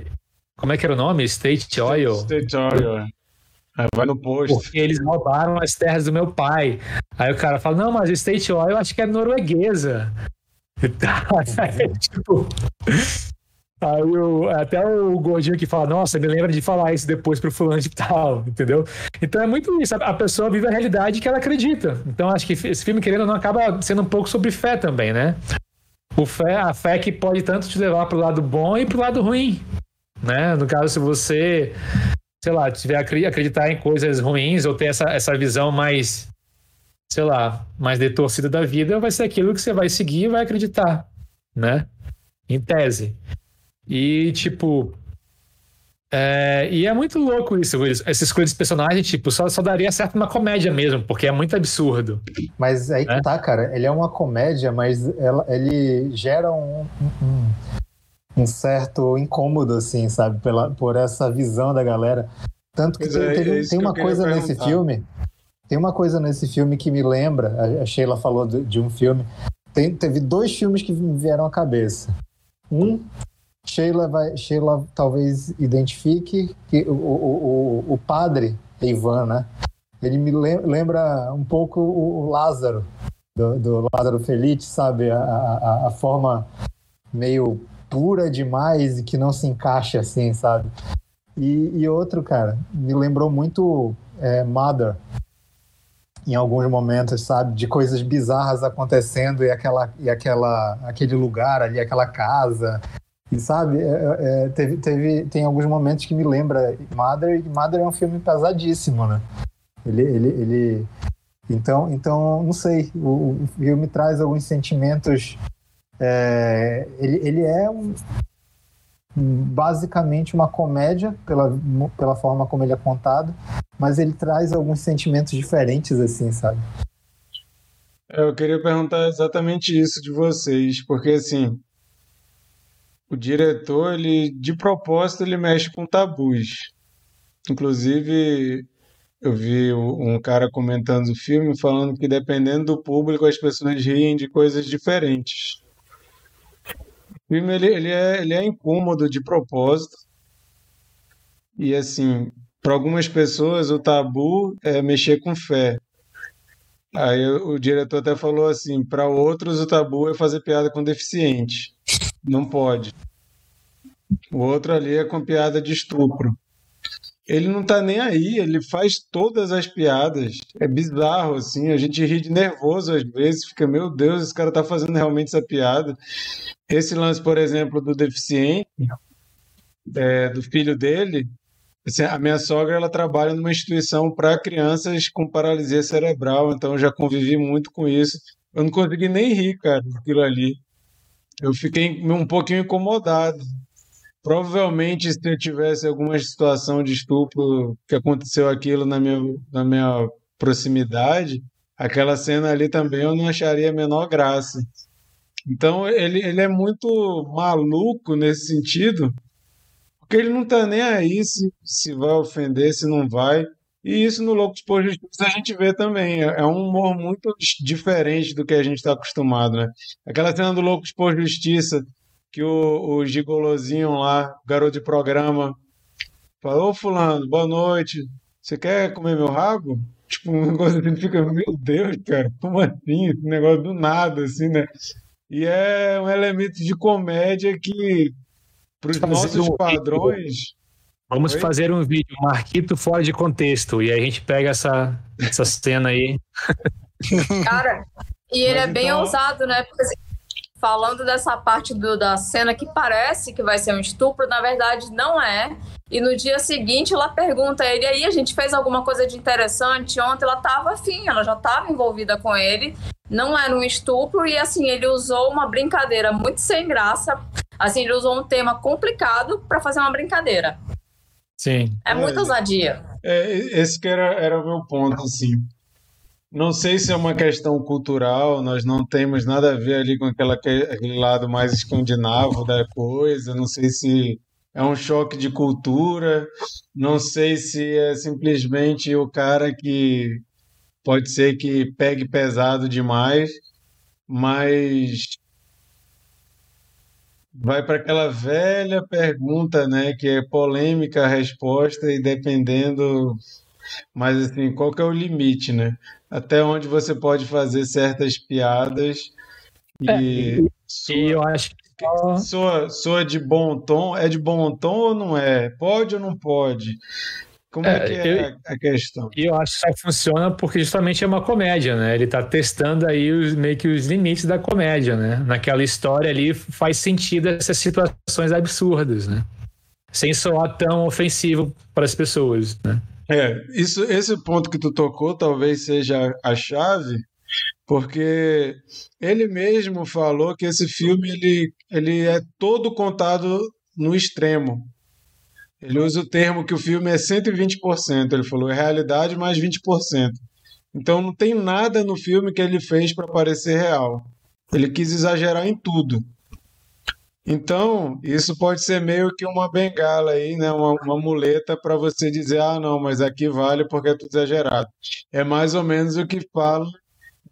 Como é que era o nome? State Oil. State Oil. É. Vai no posto. Porque eles roubaram as terras do meu pai. Aí o cara fala: Não, mas State Oil eu acho que é norueguesa. Aí, [LAUGHS] tipo, Aí eu, até o gordinho que fala, nossa, me lembra de falar isso depois pro fulano de tal, [LAUGHS] entendeu? Então é muito isso, a pessoa vive a realidade que ela acredita. Então acho que esse filme, querendo ou não, acaba sendo um pouco sobre fé também, né? O fé, a fé que pode tanto te levar pro lado bom e pro lado ruim, né? No caso, se você, sei lá, tiver acreditar em coisas ruins ou ter essa, essa visão mais, sei lá, mais detorcida da vida, vai ser aquilo que você vai seguir e vai acreditar, né? Em tese. E, tipo. É, e é muito louco isso, essa escolha de personagem, tipo, só, só daria certo uma comédia mesmo, porque é muito absurdo. Mas aí que é? tá, cara, ele é uma comédia, mas ela, ele gera um, um, um, certo incômodo, assim, sabe, Pela, por essa visão da galera. Tanto que tem, é, tem uma coisa nesse filme, tem uma coisa nesse filme que me lembra, a Sheila falou de, de um filme, tem, teve dois filmes que me vieram à cabeça. Um Sheila, vai, Sheila talvez identifique que o, o, o, o padre Ivan, né? Ele me lembra um pouco o Lázaro, do, do Lázaro Felice, sabe? A, a, a, forma meio pura demais e que não se encaixa assim, sabe? E, e outro, cara, me lembrou muito é, Mother, em alguns momentos, sabe? De coisas bizarras acontecendo e, aquela, e aquela, aquele lugar ali, aquela casa, e sabe, é, é, é, teve, teve, tem alguns momentos que me lembra Mother, e Mother é um filme pesadíssimo, né? Ele, ele, ele... Então, então, não sei, o, o filme traz alguns sentimentos. É, ele, ele é um, basicamente uma comédia pela, pela forma como ele é contado, mas ele traz alguns sentimentos diferentes, assim, sabe? Eu queria perguntar exatamente isso de vocês, porque assim, o diretor, ele de propósito, ele mexe com tabus. Inclusive, eu vi um cara comentando o filme falando que dependendo do público as pessoas riem de coisas diferentes. O filme ele, ele, é, ele é incômodo de propósito. E assim, para algumas pessoas o tabu é mexer com fé. Aí o diretor até falou assim, para outros o tabu é fazer piada com deficiente. Não pode. O outro ali é com piada de estupro. Ele não tá nem aí, ele faz todas as piadas. É bizarro, assim. A gente ri de nervoso às vezes, fica, meu Deus, esse cara tá fazendo realmente essa piada. Esse lance, por exemplo, do deficiente, é, do filho dele, assim, a minha sogra ela trabalha numa instituição para crianças com paralisia cerebral, então eu já convivi muito com isso. Eu não consegui nem rir, cara, daquilo ali eu fiquei um pouquinho incomodado. Provavelmente, se eu tivesse alguma situação de estupro que aconteceu aquilo na minha, na minha proximidade, aquela cena ali também eu não acharia a menor graça. Então, ele, ele é muito maluco nesse sentido, porque ele não está nem aí se, se vai ofender, se não vai. E isso no Loucos por Justiça a gente vê também. É, é um humor muito diferente do que a gente está acostumado, né? Aquela cena do Loucos por Justiça, que o, o gigolozinho lá, o garoto de programa, falou, ô fulano, boa noite, você quer comer meu rabo? [LAUGHS] Tipo, um negócio assim, fica, meu Deus, cara, como assim? Esse negócio do nada, assim, né? E é um elemento de comédia que, para os nossos padrões Vamos Oi? fazer um vídeo, Marquito fora de contexto, e aí a gente pega essa, essa cena aí. Cara, e ele Mas é bem então- ousado, né? Porque, assim, falando dessa parte do- da cena que parece que vai ser um estupro, na verdade não é. E no dia seguinte ela pergunta a ele, aí a gente fez alguma coisa de interessante ontem, ela tava afim, ela já estava envolvida com ele, não era um estupro, e assim, ele usou uma brincadeira muito sem graça, assim, ele usou um tema complicado para fazer uma brincadeira. Sim. É muita É. ousadia. É, esse que era, era o meu ponto, assim. Não sei se é uma questão cultural, nós não temos nada a ver ali com aquela, aquele lado mais escandinavo da coisa, não sei se é um choque de cultura, não sei se é simplesmente o cara que pode ser que pegue pesado demais, mas vai para aquela velha pergunta, né, que é polêmica a resposta e dependendo, mas assim, qual que é o limite, né? Até onde você pode fazer certas piadas e E soa, eu acho que só- soa, soa de bom tom, é de bom tom ou não é? Pode ou não pode? Como é, É, que é eu- a, a questão? E eu acho que só funciona porque justamente é uma comédia, né? Ele tá testando aí os, meio que os limites da comédia, né? Naquela história ali faz sentido essas situações absurdas, né? Sem soar tão ofensivo para as pessoas, né? É, isso, esse ponto que tu tocou talvez seja a chave, porque ele mesmo falou que esse filme ele, ele é todo contado no extremo. Ele usa o termo que o filme é 120%. Ele falou é realidade mais 20%. Então não tem nada no filme que ele fez para parecer real. Ele quis exagerar em tudo. Então, isso pode ser meio que uma bengala aí, né? Uma, uma muleta para você dizer, ah, não, mas aqui vale porque é tudo exagerado. É mais ou menos o que fala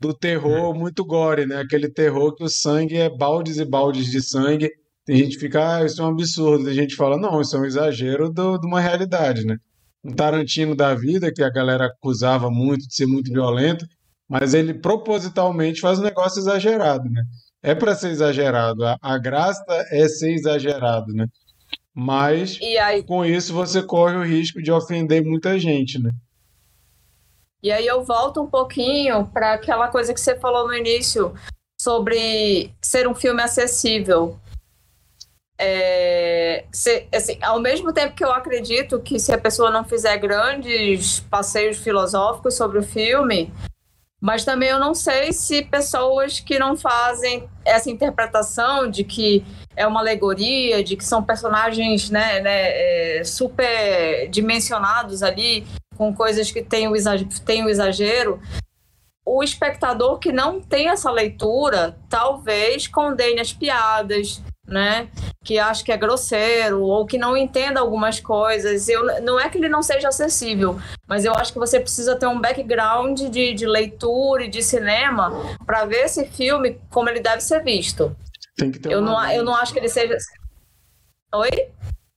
do terror muito gore, né? Aquele terror que o sangue é baldes e baldes de sangue. Tem gente que fica, ah, isso é um absurdo. Tem gente que fala, não, isso é um exagero do- de uma realidade, né? Um Tarantino da vida, que a galera acusava muito de ser muito violento, mas ele propositalmente faz um negócio exagerado, né? É para ser exagerado. A, a graça é ser exagerado, né? Mas com isso você corre o risco de ofender muita gente, né? E aí eu volto um pouquinho para aquela coisa que você falou no início sobre ser um filme acessível. É, se- assim, ao mesmo tempo que eu acredito que se a pessoa não fizer grandes passeios filosóficos sobre o filme, mas também eu não sei se pessoas que não fazem essa interpretação de que é uma alegoria, de que são personagens né, né, é, super dimensionados ali, com coisas que têm o, exagero, o espectador que não tem essa leitura talvez condene as piadas, né? Que acha que é grosseiro ou que não entenda algumas coisas. Eu, não é que ele não seja acessível, mas eu acho que você precisa ter um background de, de leitura e de cinema para ver esse filme como ele deve ser visto. Tem que ter Eu uma não, eu não acho que ele seja. Oi?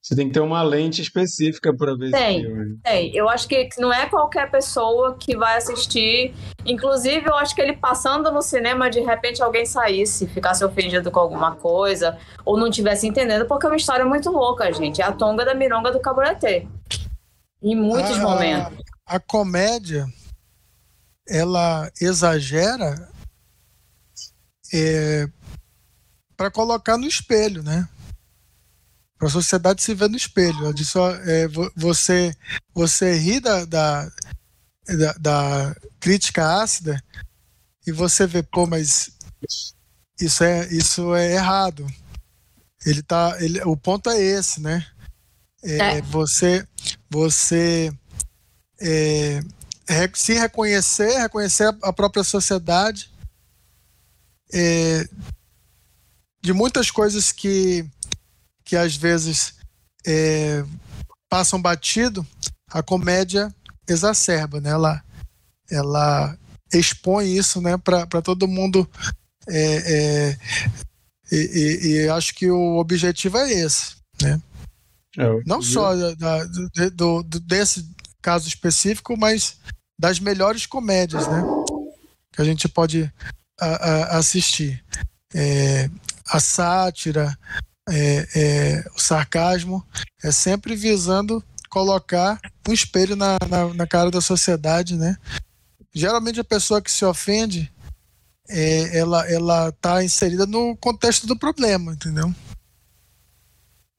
Você tem que ter uma lente específica para ver Tem. esse filme. Tem, eu acho que não é qualquer pessoa que vai assistir. Inclusive, eu acho que ele passando no cinema, de repente alguém saísse, ficasse ofendido com alguma coisa, ou não tivesse entendendo, porque é uma história muito louca, gente. É a tonga da mironga do cabaretê. Em muitos A- momentos. A comédia, ela exagera para colocar no espelho, né? Para a sociedade se ver no espelho. Ela diz só, é, vo- você, você ri da, da, da, da crítica ácida e você vê, pô, mas isso é, isso é errado. Ele tá, ele, o ponto é esse, né? É, É. Você, você é, se reconhecer, reconhecer a- a própria sociedade é, de muitas coisas que, que às vezes é, passam batido, a comédia exacerba, né? Ela, ela expõe isso, né, para todo mundo. é, é, e, e- e acho que o objetivo é esse, né? É, Não só da- da- do- do- desse caso específico, mas das melhores comédias, né? Que a gente pode a- a- assistir. É, a sátira, é, é, o sarcasmo, é sempre visando colocar um espelho na, na, na cara da sociedade, né? geralmente a pessoa que se ofende, é, ela ela está inserida no contexto do problema, entendeu?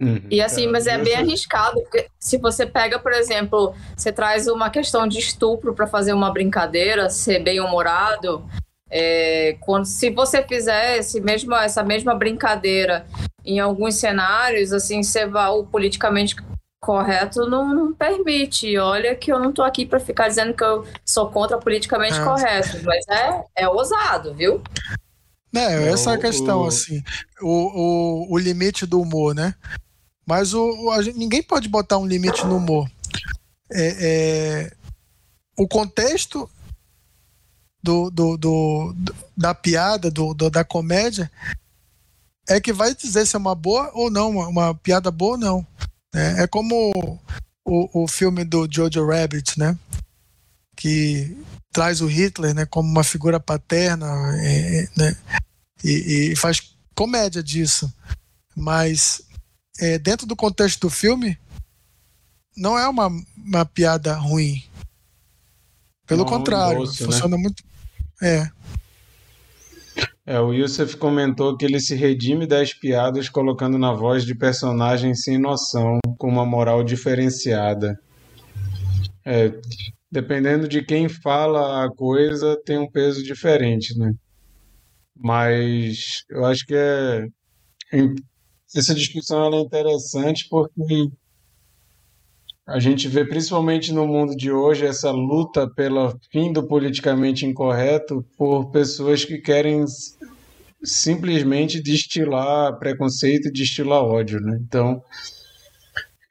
Uhum. E assim, mas é bem arriscado, porque se você pega, por exemplo, você traz uma questão de estupro para fazer uma brincadeira, ser bem humorado, é, quando se você fizesse mesmo essa mesma brincadeira em alguns cenários, assim, você vai, o politicamente correto não, não, permite. Olha que eu não tô aqui para ficar dizendo que eu sou contra politicamente é. correto, mas é, é ousado, viu? É, essa é a questão, o... assim, o, o, o limite do humor, né? Mas o, o gente, ninguém pode botar um limite no humor. É, é, o contexto do, do, do, da piada, do, do, da comédia, é que vai dizer se é uma boa ou não, uma, uma piada boa ou não. É, é como o, o filme do Jojo Rabbit, né? Que traz o Hitler né, como uma figura paterna é, é né, e, e faz comédia disso. Mas é, dentro do contexto do filme, não é uma, uma piada ruim. Pelo não, contrário, doce, né? funciona né? muito. É. É, o Yusuf comentou que ele se redime das piadas colocando na voz de personagens sem noção, com uma moral diferenciada. É, dependendo de quem fala a coisa, tem um peso diferente, né? Mas eu acho que é essa discussão é interessante porque a gente vê principalmente no mundo de hoje essa luta pelo fim do politicamente incorreto por pessoas que querem simplesmente destilar preconceito, destilar ódio, né? Então,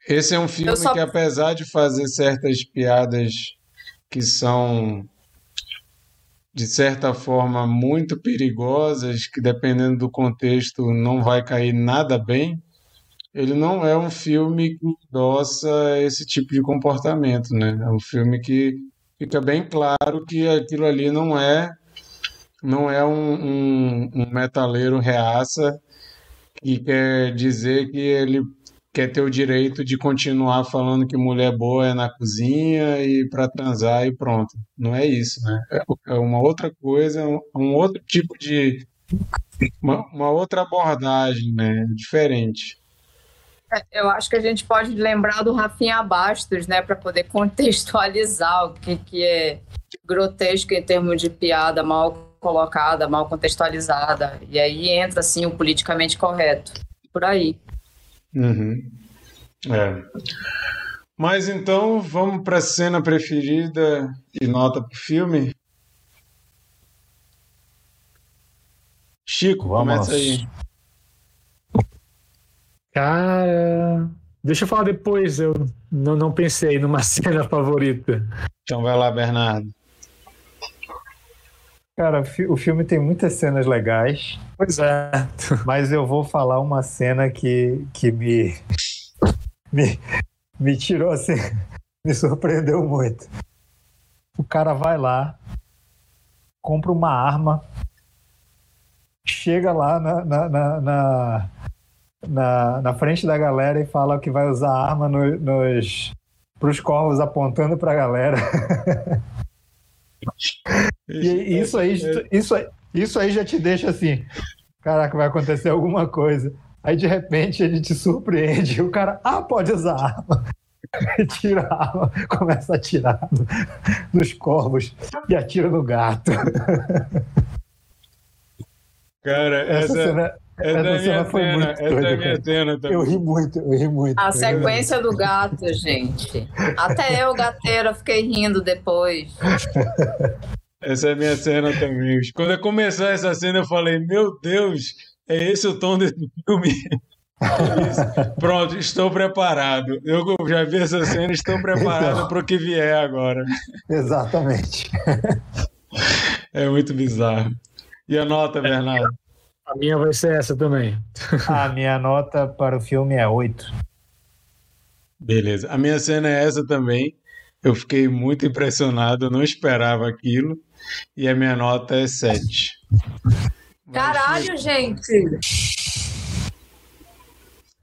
esse é um filme só... que apesar de fazer certas piadas que são de certa forma, muito perigosas, que dependendo do contexto não vai cair nada bem, ele não é um filme que endossa esse tipo de comportamento, né? É um filme que fica bem claro que aquilo ali não é não é um, um, um metaleiro reaça que quer dizer que ele quer ter o direito de continuar falando que mulher boa é na cozinha e para transar e pronto. Não é isso, né? É, é uma outra coisa, um outro tipo de. Uma, uma outra abordagem, né? Diferente. É, eu acho que a gente pode lembrar do Rafinha Bastos, né, para poder contextualizar o que, que é grotesco em termos de piada mal colocada, mal contextualizada. E aí entra, assim, o politicamente correto. Por aí. Uhum. É. Mas então vamos para a cena preferida e nota para o filme. Chico, vamos. começa aí. Cara, deixa eu falar depois. Eu não, não pensei numa [LAUGHS] cena favorita. Então vai lá, Bernardo. Cara, o filme tem muitas cenas legais. Pois é. Mas eu vou falar uma cena que, que me, me, me tirou assim, [LAUGHS] me surpreendeu muito. O cara vai lá, compra uma arma, chega lá na, na, na, na, na, na frente da galera e fala que vai usar arma no, nos, para os corvos apontando para a galera. [LAUGHS] E isso aí, isso, aí, isso aí já te deixa assim, caraca, vai acontecer alguma coisa. Aí de repente ele te surpreende, o cara, ah, pode usar arma. [LAUGHS] Tira a arma, começa a atirar nos corvos e atira no gato. Cara, essa, essa cena, é essa cena foi cena, muito doida, é minha cena também. Eu ri muito, eu ri muito. A sequência do gato, gente. Até eu, gateira, fiquei rindo depois. Essa é a minha cena também. Quando começou essa cena, eu falei, meu Deus, é esse o tom desse filme? [LAUGHS] Pronto, estou preparado. Eu já vi essa cena, estou preparado então, para o que vier agora. Exatamente. É muito bizarro. E a nota, Bernardo? A minha vai ser essa também. [LAUGHS] A minha nota para o filme é 8. Beleza. A minha cena é essa também. Eu fiquei muito impressionado, não esperava aquilo. E a minha nota é 7. Caralho, gente!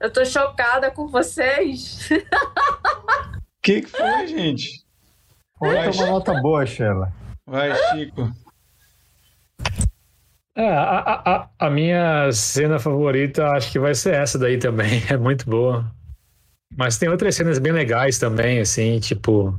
Eu tô chocada com vocês. O que, que foi, gente? Foi uma nota boa, Sheila. Vai, Chico. É, a, a, a minha cena favorita acho que vai ser essa daí também. [LAUGHS] É muito boa. Mas tem outras cenas bem legais também, assim, tipo.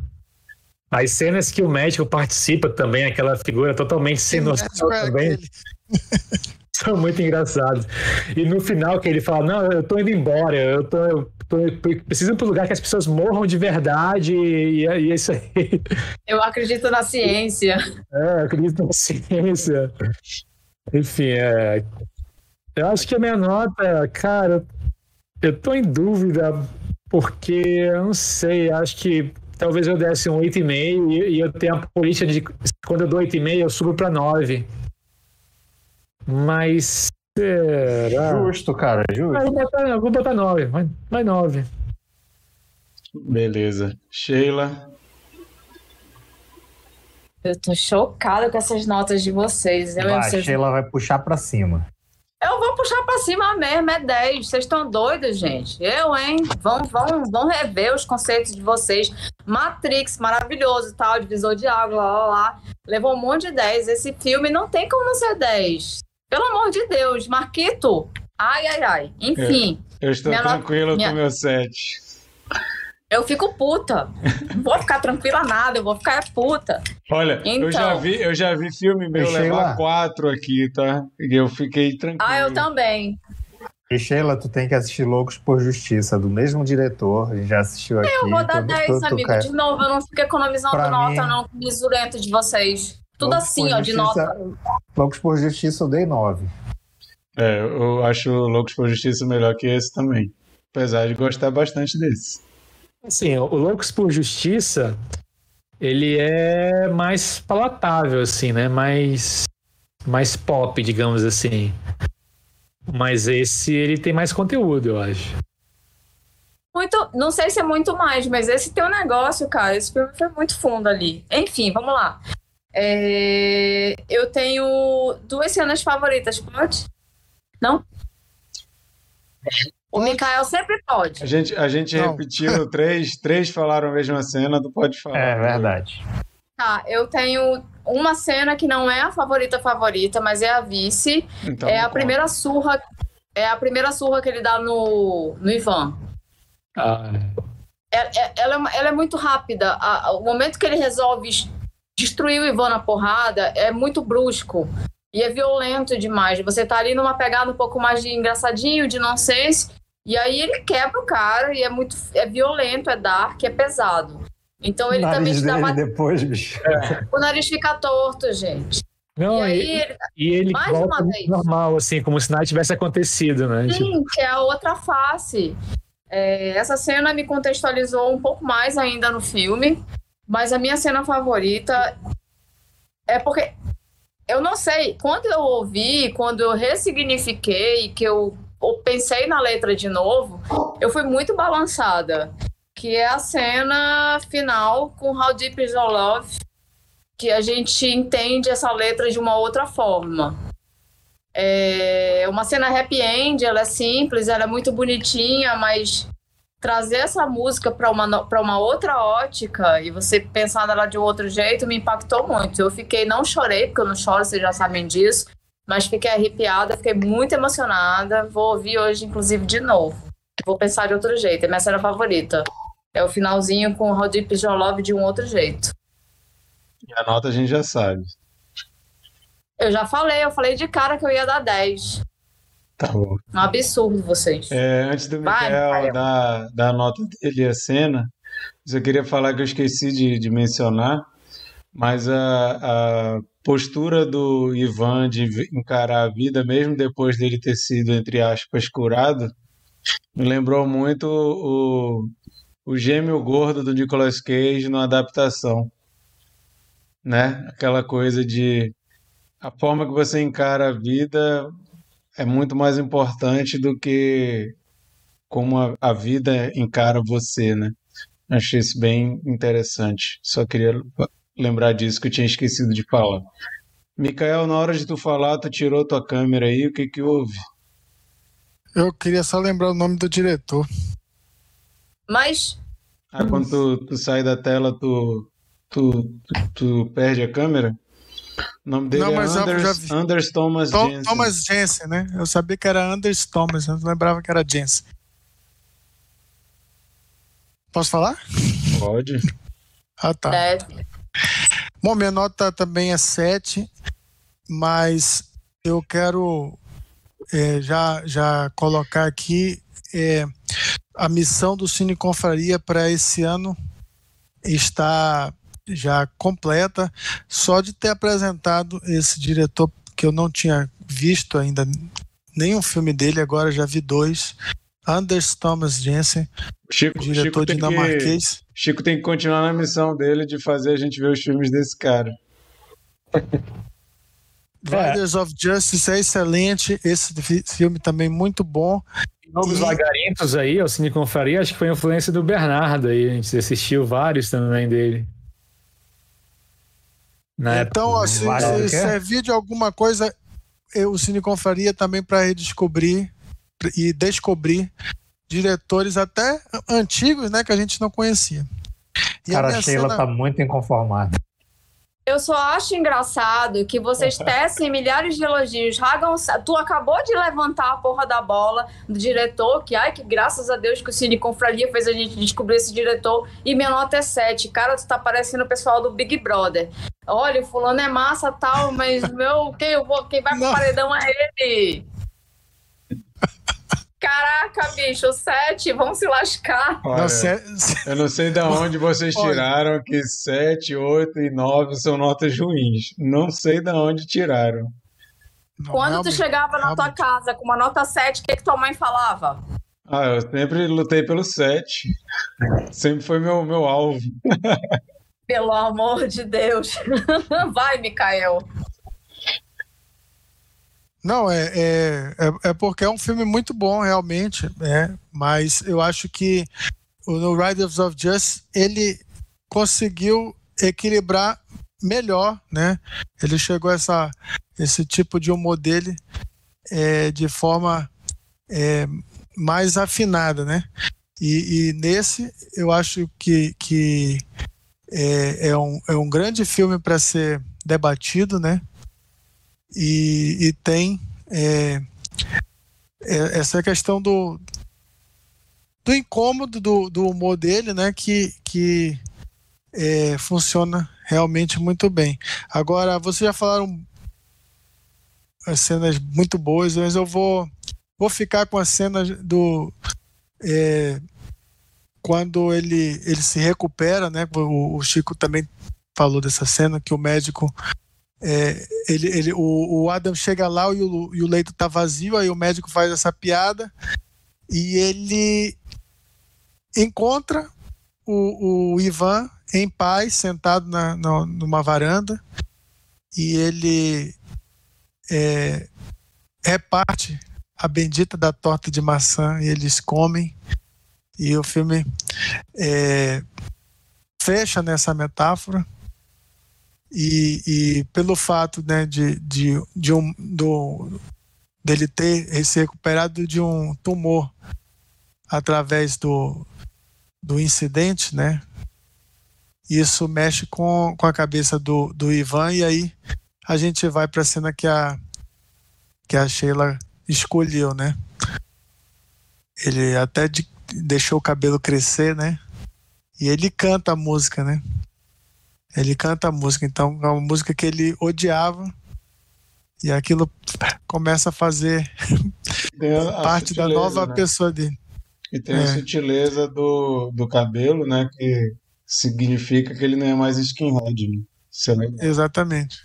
As cenas que o médico participa também, aquela figura totalmente sem noção é também. aquele. [LAUGHS] São muito engraçados. E no final que ele fala, não, eu tô indo embora, eu tô, eu tô eu preciso ir pro lugar que as pessoas morram de verdade e, e é isso aí. Eu acredito na ciência. É, eu acredito na [LAUGHS] ciência. Enfim, é. Eu acho que a minha nota, cara, eu tô em dúvida, porque eu não sei, acho que talvez eu desse um 8,5 e, e eu tenho a política de quando eu dou 8,5 eu subo pra 9. Mas será? Justo, cara, justo. eu vou botar, eu vou botar 9, vai, vai 9. Beleza. Sheila. Eu tô chocada com essas notas de vocês. Eu, Vai, vocês- Sheila vai puxar pra cima. eu vou puxar pra cima mesmo, é 10. Vocês estão doidos, gente? Eu, hein? Vão, vão, vão rever os conceitos de vocês. Matrix, maravilhoso, tal, divisor de água, lá, lá, lá. Levou um monte de 10. Esse filme não tem como não ser 10. Pelo amor de Deus, Marquito. Ai, ai, ai. Enfim, Eu estou Minha nota- tranquilo minha- com o meu 7. Eu fico puta. Não vou ficar tranquila nada, eu vou ficar puta. Olha, eu, Então. já vi, eu já vi filme meu Ei, levar Sheila. 4 aqui, tá? E eu fiquei tranquilo. Ah, eu também. E Sheila, tu tem que assistir Loucos por Justiça, do mesmo diretor. A gente já assistiu aqui. Eu vou dar tu- 10, tu- tu amigo. quer- De novo, eu não fico economizando Pra nota, mim- não, com misurento de vocês. Tudo Loucos assim, ó, de Justiça- nota. Loucos por Justiça eu dei 9. É, eu acho Loucos por Justiça melhor que esse também. Apesar de gostar bastante desse. Assim, o Loucos por Justiça, ele é mais palatável, assim, né? Mais, mais pop, digamos assim. Mas esse, ele tem mais conteúdo, eu acho. Muito, não sei se é muito mais, mas esse teu negócio, cara, esse filme foi muito fundo ali. Enfim, vamos lá. É, eu tenho duas cenas favoritas, pode? Não? O. Mikael sempre pode. A gente, a gente Não. repetiu [LAUGHS] três, três falaram a mesma cena, tu pode falar. É verdade. Tá, eu tenho uma cena que não é a favorita favorita, mas é a vice. Então, é a conta. primeira surra. É a primeira surra que ele dá no, no Ivan. Ah, É- é- ela, é uma- ela é muito rápida. O momento que ele resolve es- destruir o Ivan na porrada é muito brusco. E é violento demais. Você tá ali numa pegada um pouco mais de engraçadinho, de nonsense. E aí ele quebra o cara e é muito. É violento, é dark, é pesado. Então ele o também te dá uma. depois, bicho. [LAUGHS] O nariz fica torto, gente. Não, e aí e, ele. e ele mais volta uma vez. normal, assim, como se nada tivesse acontecido, né? Tipo, Sim, que é a outra face. É, essa cena me contextualizou um pouco mais ainda no filme, mas a minha cena favorita é porque eu não sei, quando eu ouvi, quando eu ressignifiquei, que eu, pensei na letra de novo, eu fui muito balançada. Que é a cena final com How Deep Is Your Love, que a gente entende essa letra de uma outra forma. É uma cena happy end, ela é simples, ela é muito bonitinha, mas trazer essa música para uma, pra uma outra ótica e você pensar nela de um outro jeito me impactou muito. Eu fiquei, não chorei, porque eu não choro, vocês já sabem disso, mas fiquei arrepiada, fiquei muito emocionada. Vou ouvir hoje, inclusive, de novo. Vou pensar de outro jeito, é minha cena favorita. É o finalzinho com Is Your Love de um outro jeito. E a nota a gente já sabe. Eu já falei, eu falei de cara que eu ia dar 10. Tá bom. Um absurdo vocês. É, antes do Vai, Mikael. dar, dar a nota dele a cena, eu queria falar que eu esqueci de, de mencionar, mas a, a postura do Ivan de encarar a vida, mesmo depois dele ter sido, entre aspas, curado, me lembrou muito o, o gêmeo gordo do Nicolas Cage na adaptação. Né? Aquela coisa de a forma que você encara a vida é muito mais importante do que como a, a vida encara você, né? Achei isso bem interessante. Só queria lembrar disso que eu tinha esquecido de falar. Mikael, na hora de tu falar, tu tirou tua câmera aí, o que que houve? Eu queria só lembrar o nome do diretor. Mas Ah, quando tu, tu sai da tela, tu tu, tu, tu perde a câmera. O nome dele Não, é Anders. Anders Thomas Tom- Jensen. Thomas Jensen, né? Eu sabia que era Anders Thomas, eu não lembrava que era Jensen. Posso falar? Pode. Ah, tá. É, Bom, minha nota também é 7, mas eu quero é, já, já colocar aqui é, a missão do Cine Confraria para esse ano está já completa, só de ter apresentado esse diretor que eu não tinha visto ainda nenhum filme dele, agora já vi dois. Anders Thomas Jensen, Chico, diretor Chico, tem que, dinamarquês. Chico tem que continuar na missão dele de fazer a gente ver os filmes desse cara. [LAUGHS] Riders of Justice é excelente, esse fi- filme também muito bom. Novos E- Lagarintos aí, o Cine Confraria, acho que foi influência do Bernardo aí. A gente assistiu vários também dele. Na então, época, se, servir de alguma coisa, eu, o Cine Confraria também para redescobrir e descobrir diretores até antigos, né, que a gente não conhecia. E Cara, a Sheila cena- tá muito inconformada. Eu só acho engraçado que vocês [LAUGHS] tecem milhares de elogios. Ragam, tu acabou de levantar a porra da bola do diretor, que ai, que graças a Deus que o Cine Confraria fez a gente descobrir esse diretor, e minha nota é 7. Cara, tu tá parecendo o pessoal do Big Brother. Olha, o fulano é massa tal, mas meu, quem, eu vou, quem vai pro Não. paredão é ele. Caraca, bicho, 7, vamos se lascar. Olha, Não, sé- eu não sei de onde vocês [LAUGHS] tiraram que 7, 8 e 9 são notas ruins. Não sei de onde tiraram. não, Quando tu chegava na tua casa com uma nota 7, o que, que tua mãe falava? Ah, eu sempre lutei pelo 7. Sempre foi meu, meu alvo. [LAUGHS] Pelo amor de Deus. [LAUGHS] Vai, Mikael. Não, é, é, é, é porque é um filme muito bom, realmente, é, mas eu acho que o Riders of Justice ele conseguiu equilibrar melhor, né? Ele chegou a essa, esse tipo de humor dele é, de forma é, mais afinada, né? E, e nesse eu acho que, que é, é, um, é um grande filme para ser debatido, né? E, e tem é, é, essa questão do, do incômodo do, do humor dele, né? Que, que é, funciona realmente muito bem. Agora, vocês já falaram as cenas muito boas, mas eu vou, vou ficar com as cenas do. é, quando ele, ele se recupera, né? O, o Chico também falou dessa cena que o médico é, ele, ele, o, o Adam chega lá e o, e o leito tá vazio, aí o médico faz essa piada e ele encontra o, o Ivan em paz, sentado na, na- numa varanda, e ele é, reparte a bendita da torta de maçã e eles comem. E o filme é, fecha nessa metáfora e, e pelo fato né, de, de, de um, do, dele ter se recuperado de um tumor através do, do incidente, né? Isso mexe com, com a cabeça do, do Ivan e aí a gente vai para a cena que a, que a Sheila escolheu, né? Ele até de- deixou o cabelo crescer, né? E ele canta a música, né? Ele canta a música, então é uma música que ele odiava e aquilo começa a fazer a- a parte da nova né? pessoa dele. E tem a É. sutileza do, do cabelo, né? Que significa que ele não é mais skinhead. Né? Exatamente.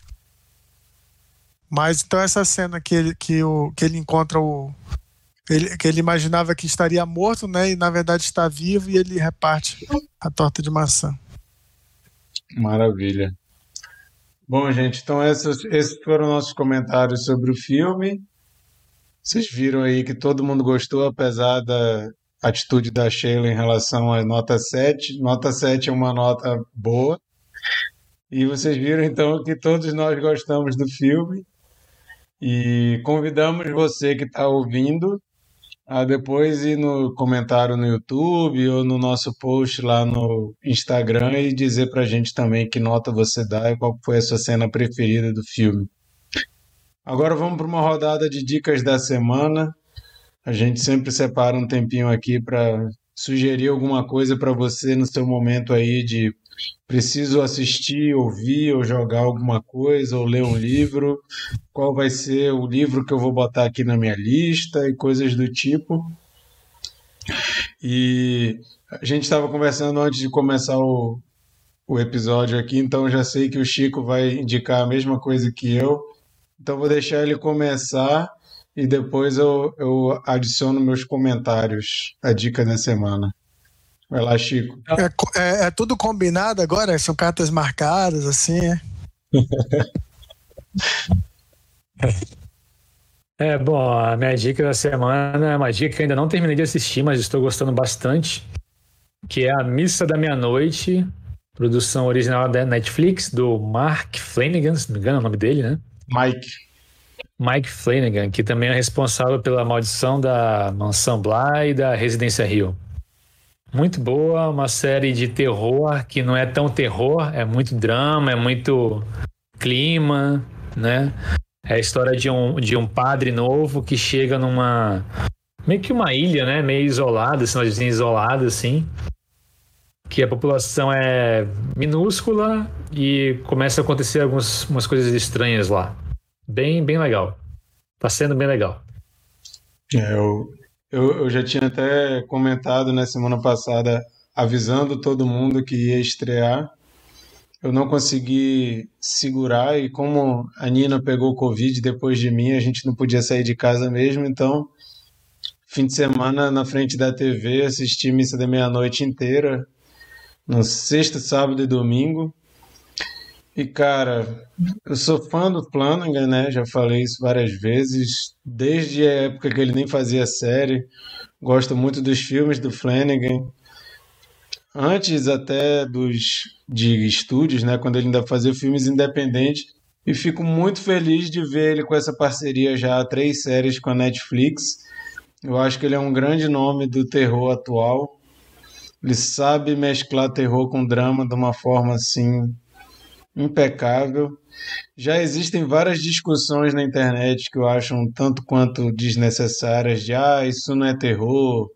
Mas então essa cena que ele, que o, que ele encontra o. Ele, que ele imaginava que estaria morto, né? E na verdade está vivo e ele reparte a torta de maçã. Maravilha. Bom, gente, então essas, esses foram nossos comentários sobre o filme. Vocês viram aí que todo mundo gostou, apesar da atitude da Sheila em relação à nota 7. Nota 7 é uma nota boa. E vocês viram então que todos nós gostamos do filme. E convidamos você que está ouvindo a depois ir no comentário no YouTube ou no nosso post lá no Instagram e dizer pra gente também que nota você dá e qual foi a sua cena preferida do filme. Agora vamos para uma rodada de dicas da semana. A gente sempre separa um tempinho aqui para sugerir alguma coisa para você no seu momento aí de preciso assistir, ouvir ou jogar alguma coisa ou ler um livro, qual vai ser o livro que eu vou botar aqui na minha lista e coisas do tipo. E a gente estava conversando antes de começar o, o episódio aqui, então já sei que o Chico vai indicar a mesma coisa que eu. Então vou deixar ele começar e depois eu, eu adiciono meus comentários, a dica da semana. Vai lá, Chico. É, é, é tudo combinado agora? São cartas marcadas, assim? É, [LAUGHS] bom, a minha dica da semana é uma dica que ainda não terminei de assistir, mas estou gostando bastante, que é A Missa da Meia-Noite, produção original da Netflix, do Mark Flanagan, se não me engano é o nome dele, né? Mike. Mike Flanagan, que também é responsável pela maldição da Mansão Bly e da Residência Rio. Muito boa, uma série de terror que não é tão terror, é muito drama, é muito clima, né? É a história de um, de um padre novo que chega numa. meio que uma ilha, né? Meio isolada, assim, isolada, assim. Que a população é minúscula e começa a acontecer algumas coisas estranhas lá. Bem, bem legal. Tá sendo bem legal. É, eu, eu, eu já tinha até comentado na semana passada, avisando todo mundo que ia estrear. Eu não consegui segurar e como a Nina pegou Covid depois de mim, a gente não podia sair de casa mesmo, então fim de semana na frente da TV, assisti missa da meia-noite inteira, no sexta, sábado e domingo. E cara, eu sou fã do Flanagan, né? Já falei isso várias vezes, desde a época que ele nem fazia série. Gosto muito dos filmes do Flanagan. Antes até dos de estúdios, né? Quando ele ainda fazia filmes independentes. E fico muito feliz de ver ele com essa parceria já há três séries com a Netflix. Eu acho que ele é um grande nome do terror atual. Ele sabe mesclar terror com drama de uma forma assim impecável. Já existem várias discussões na internet que eu acho um tanto quanto desnecessárias de ah, isso não é terror,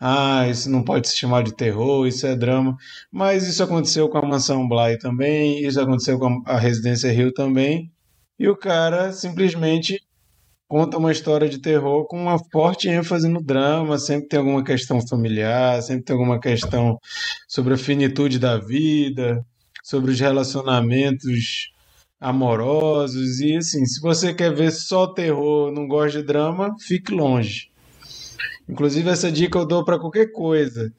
ah, isso não pode se chamar de terror, isso é drama. Mas isso aconteceu com a Mansão Bly também, isso aconteceu com a Residência Rio também. E o cara simplesmente conta uma história de terror com uma forte ênfase no drama, sempre tem alguma questão familiar, sempre tem alguma questão sobre a finitude da vida, sobre os relacionamentos amorosos e assim, se você quer ver só terror, não gosta de drama, fique longe. Inclusive essa dica eu dou para qualquer coisa.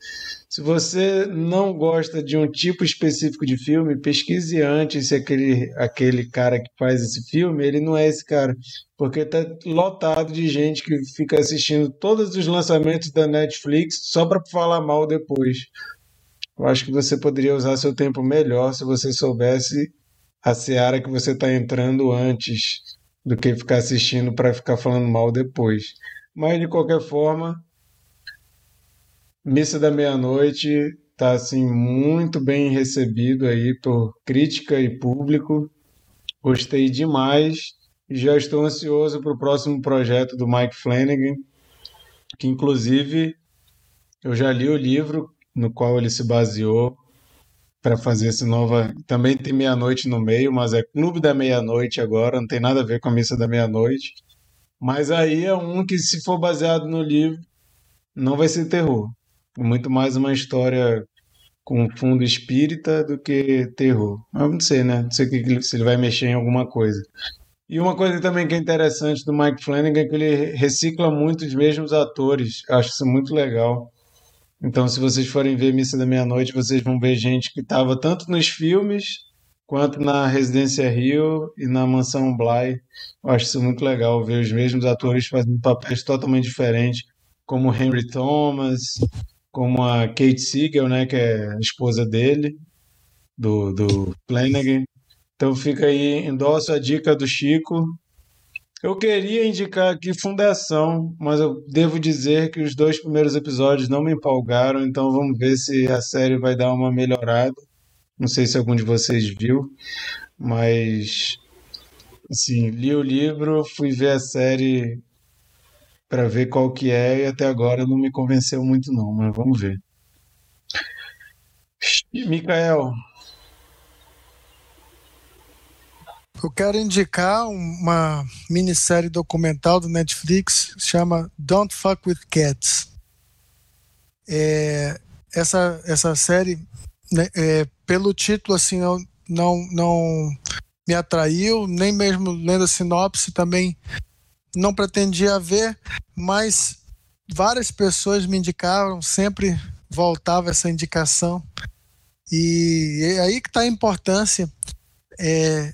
Se você não gosta de um tipo específico de filme, pesquise antes se aquele, aquele cara que faz esse filme, ele não é esse cara. Porque tá lotado de gente que fica assistindo todos os lançamentos da Netflix só para falar mal depois. Eu acho que você poderia usar seu tempo melhor se você soubesse a seara que você está entrando antes do que ficar assistindo para ficar falando mal depois. Mas de qualquer forma, Missa da Meia-Noite está assim muito bem recebido aí por crítica e público. Gostei demais e já estou ansioso para o próximo projeto do Mike Flanagan, que inclusive eu já li o livro no qual ele se baseou para fazer essa nova. Também tem meia-noite no meio, mas é Clube da Meia-Noite agora, não tem nada a ver com a Missa da Meia-Noite. Mas aí é um que, se for baseado no livro, não vai ser terror. É muito mais uma história com fundo espírita do que terror. Mas não sei, né? Não sei se ele vai mexer em alguma coisa. E uma coisa também que é interessante do Mike Flanagan é que ele recicla muito os mesmos atores. Acho isso muito legal. Então, se vocês forem ver Missa da Meia-Noite, vocês vão ver gente que estava tanto nos filmes quanto na Residência Rio e na Mansão Bly. Eu acho isso muito legal, ver os mesmos atores fazendo papéis totalmente diferentes, como Henry Thomas, como a Kate Siegel, né, que é a esposa dele, do, do Flanagan. Então fica aí, endosso a dica do Chico. Eu queria indicar aqui Fundação, mas eu devo dizer que os dois primeiros episódios não me empolgaram, então vamos ver se a série vai dar uma melhorada. Não sei se algum de vocês viu, mas assim, li o livro, fui ver a série para ver qual que é e até agora não me convenceu muito não, mas vamos ver. Mikael, Eu quero indicar uma minissérie documental do Netflix chama Don't Fuck with Cats. É, essa, essa série, né, é, pelo título, assim, não, não, não me atraiu, nem mesmo lendo a sinopse também não pretendia ver, mas várias pessoas me indicaram, sempre voltava essa indicação. E é aí que está a importância é,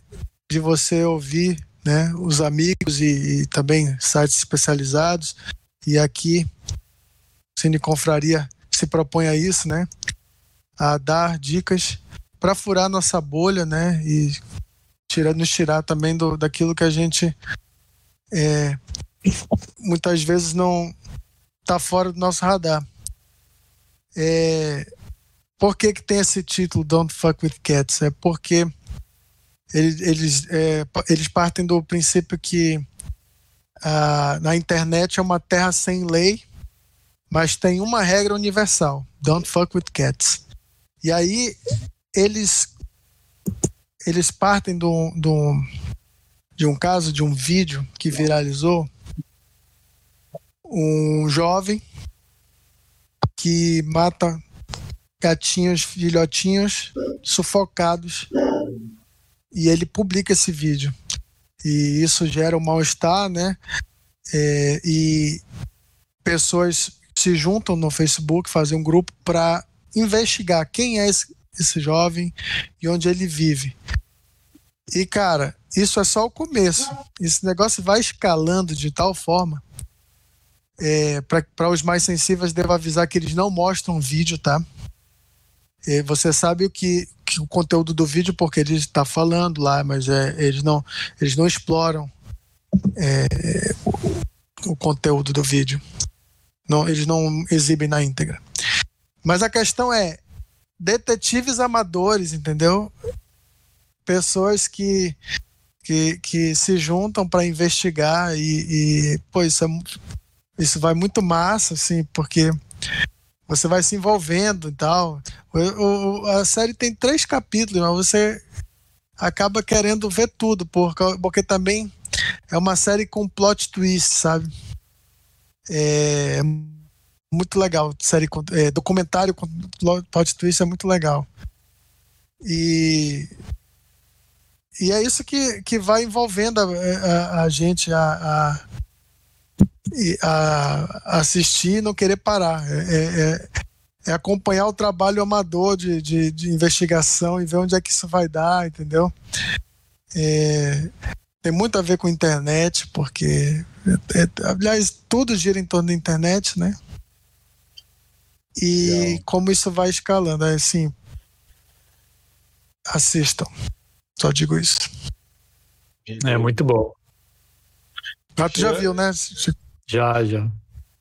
de você ouvir né, os amigos e, e, também sites especializados. E aqui, Cine Confraria se propõe a isso, né? A dar dicas para furar nossa bolha, né? E tirar, nos tirar também do, daquilo que a gente é, muitas vezes não está fora do nosso radar. É, por que, que tem esse título Don't Fuck with Cats? É porque eles, eles, é, eles partem do princípio que a, na internet é uma terra sem lei, mas tem uma regra universal: Don't fuck with cats. E aí eles eles partem do, do, de um caso, de um vídeo que viralizou. Um jovem que mata gatinhos, filhotinhos sufocados e ele publica esse vídeo. E isso gera um mal-estar, né? É, e pessoas se juntam no Facebook, fazem um grupo para investigar quem é esse, esse jovem e onde ele vive. E, cara, isso é só o começo. Esse negócio vai escalando de tal forma. É, para os mais sensíveis, devo avisar que eles não mostram vídeo, tá? É, você sabe o que, que, o conteúdo do vídeo porque ele está falando lá, mas é, eles não eles não exploram é, o, o, conteúdo do vídeo. Não, eles não exibem na íntegra. Mas a questão é detetives amadores, entendeu? Pessoas que que, que se juntam para investigar e, e pô, isso, é, isso vai muito massa, assim, porque você vai se envolvendo e tal. O, o, a série tem três capítulos, mas você acaba querendo ver tudo, porque, porque também é uma série com plot twist, sabe? É muito legal, série é, documentário com plot twist é muito legal. E e é isso que, que vai envolvendo a, a, a gente a, a, a, assistir e não querer parar. É, é, é, é, acompanhar o trabalho amador de, de, de, investigação e ver onde é que isso vai dar, entendeu? É, tem muito a ver com internet, porque, é, é, aliás, tudo gira em torno da internet, né? E Legal. como isso vai escalando, é assim, assistam. Só digo isso. É muito bom. Ah, tu já viu, né? Já, já.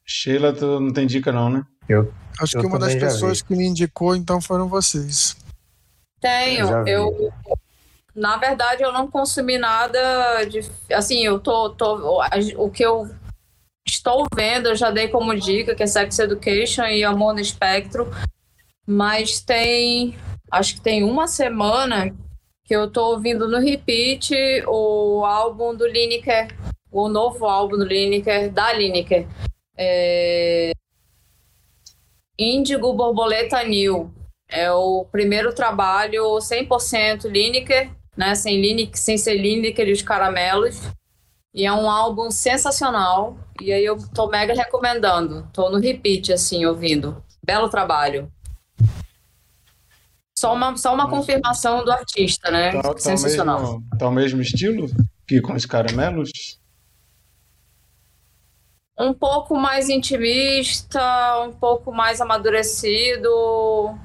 Sheila, tu não tem dica não, né? Eu. Acho eu que uma das pessoas que me indicou, então, foram vocês. Tenho. Eu, eu, na verdade, eu não consumi nada de. Assim, eu tô. tô o que eu estou vendo, eu já dei como dica, que é Sex Education e Amor no Espectro. Mas tem. Acho que tem uma semana que eu tô ouvindo no repeat o álbum do Lineker, o novo álbum do Lineker, da Lineker. É... Índigo Borboleta New. É o primeiro trabalho 100% Lineker, né? Sem, Lineker, sem ser Lineker e os caramelos. E é um álbum sensacional. E aí eu tô mega recomendando. Tô no repeat, assim, ouvindo. Belo trabalho. Só uma, só uma confirmação do artista, né? Tá, tá Sensacional. Mesmo, tá o mesmo estilo que com os caramelos? Um pouco mais intimista, um pouco mais amadurecido,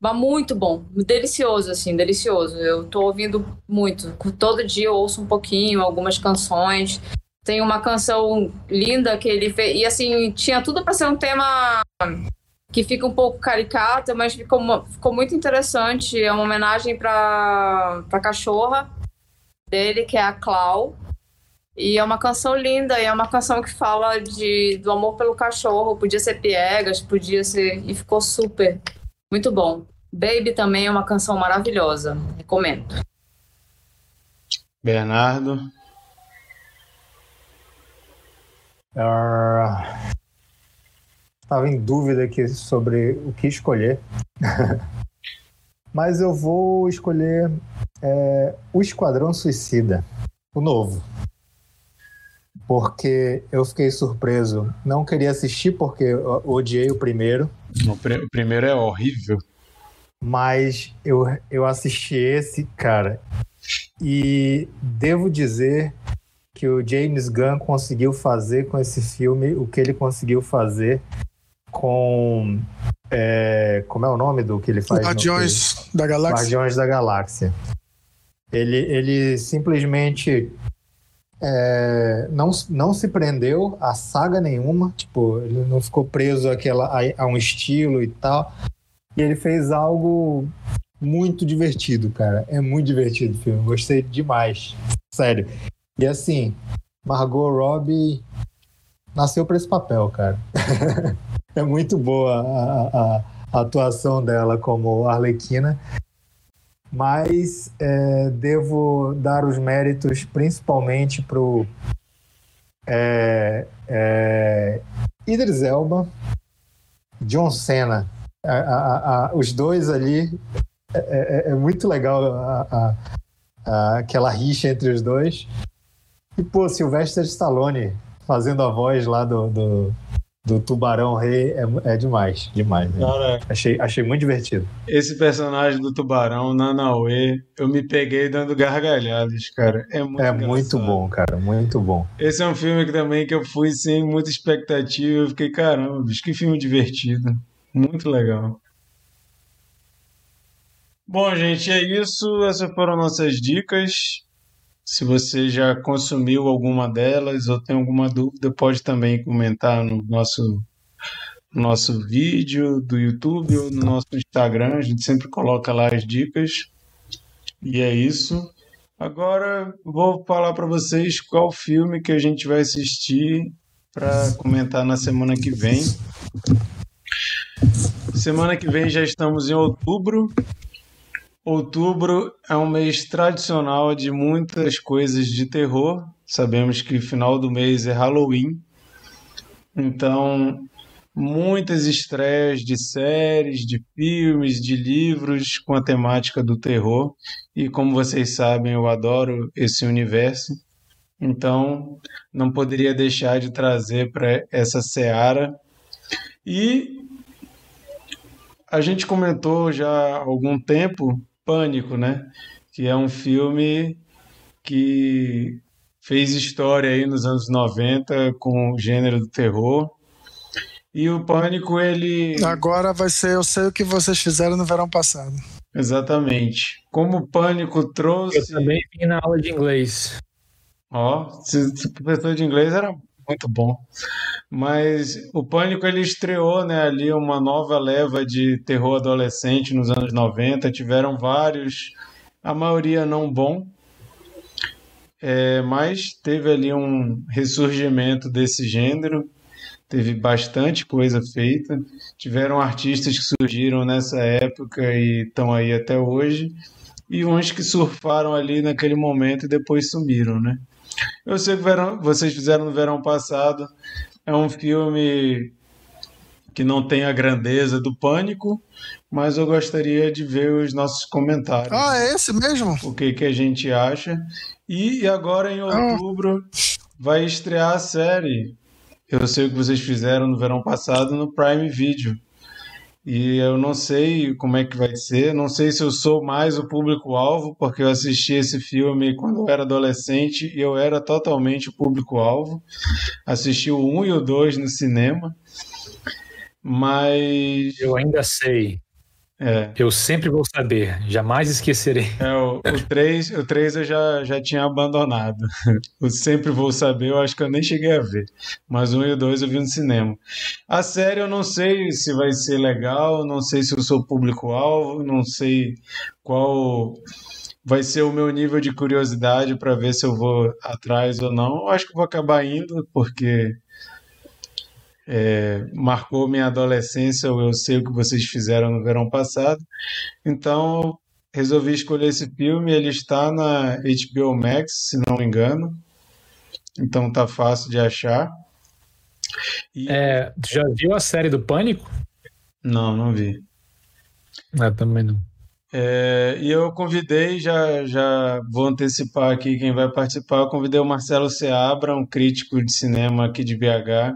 Mas muito bom, delicioso, assim, delicioso. Eu tô ouvindo muito. Todo dia eu ouço um pouquinho, algumas canções. Tem uma canção linda que ele fez. E assim, tinha tudo para ser um tema que fica um pouco caricato, mas ficou, ficou muito interessante. É uma homenagem para a cachorra dele, que é a Clau. E é uma canção linda, e é uma canção que fala de, do amor pelo cachorro. Podia ser piegas, podia ser. E ficou super. Muito bom. Baby também é uma canção maravilhosa. Recomendo. Bernardo. Uh, estava em dúvida aqui sobre o que escolher. [LAUGHS] Mas eu vou escolher é, o Esquadrão Suicida, o novo porque eu fiquei surpreso. Não queria assistir porque eu odiei o primeiro. O, pr o primeiro é horrível. Mas eu, eu assisti esse, cara, e devo dizer que o James Gunn conseguiu fazer com esse filme o que ele conseguiu fazer com. É, como é o nome do que ele faz? Guardiões da Galáxia. Guardiões da Galáxia. Ele, ele simplesmente é, não, não se prendeu a saga nenhuma, tipo, ele não ficou preso àquela, a, a, um estilo e tal. E ele fez algo muito divertido, cara. É muito divertido o filme. Gostei demais. Sério. E assim, Margot Robbie nasceu para esse papel, cara. [LAUGHS] é muito boa a, a, a atuação dela como Arlequina mas é, devo dar os méritos principalmente para o é, é, Idris Elba, John Cena. A, a, a, os dois ali é, é, é muito legal aquela rixa entre os dois. E, pô, Sylvester Stallone fazendo a voz lá do, do do Tubarão Rei é, é demais, demais. Né? Cara, achei, achei muito divertido. Esse personagem do Tubarão, Nanauê, eu me peguei dando gargalhadas, cara. É muito É muito bom, cara, muito bom. Esse é um filme que também que eu fui sem muita expectativa, eu fiquei, caramba, bicho, que filme divertido. Muito legal. Bom, gente, é isso. Essas foram nossas dicas. Se você já consumiu alguma delas ou tem alguma dúvida, pode também comentar no nosso, nosso vídeo do YouTube ou no nosso Instagram. A gente sempre coloca lá as dicas. E é isso. Agora vou falar para vocês qual filme que a gente vai assistir para comentar na semana que vem. Semana que vem já estamos em outubro Outubro é um mês tradicional de muitas coisas de terror. Sabemos que final do mês é Halloween. Então, muitas estreias de séries, de filmes, de livros com a temática do terror. E como vocês sabem, eu adoro esse universo. Então, não poderia deixar de trazer para essa seara. E a gente comentou já há algum tempo Pânico, né? Que é um filme que fez história aí nos anos 90 com o gênero do terror. E o Pânico, ele. Agora vai ser Eu Sei o que vocês fizeram no verão passado. Exatamente. Como o Pânico trouxe. Eu também vim na aula de inglês. Ó, se, se professor de inglês era muito bom. Mas o Pânico ele estreou, né, ali uma nova leva de terror adolescente nos anos 90, tiveram vários, a maioria não bom, é, mas teve ali um ressurgimento desse gênero, teve bastante coisa feita, tiveram artistas que surgiram nessa época e estão aí até hoje, e uns que surfaram ali naquele momento e depois sumiram, né? Eu sei que verão, vocês fizeram no verão passado. É um filme que não tem a grandeza do Pânico, mas eu gostaria de ver os nossos comentários. Ah, é esse mesmo? O que, que a gente acha. E agora, em ah. outubro, ah. vai estrear a série. Eu sei o que vocês fizeram no verão passado no Prime Video. E eu não sei como é que vai ser, não sei se eu sou mais o público-alvo, porque eu assisti esse filme quando eu era adolescente e eu era totalmente o público-alvo. Assisti o 1 e o 2 no cinema, mas. Eu ainda sei. É. Eu sempre vou saber, jamais esquecerei. É, o, o 3, o 3 eu já, já tinha abandonado. [LAUGHS] O Sempre Vou Saber, eu acho que eu nem cheguei a ver. Mas o 1 e o 2 eu vi no cinema. A série eu não sei se vai ser legal, não sei se eu sou público-alvo, não sei qual vai ser o meu nível de curiosidade para ver se eu vou atrás ou não. Eu acho que vou acabar indo, porque é, marcou minha adolescência, eu sei o que vocês fizeram no verão passado. Então, resolvi escolher esse filme. Ele está na HBO Max, se não me engano. Então tá fácil de achar. E... É, já viu a série do Pânico? Não, não vi. Ah, também não. É, e eu convidei, já, já vou antecipar aqui quem vai participar. Eu convidei o Marcelo Seabra, um crítico de cinema aqui de BH,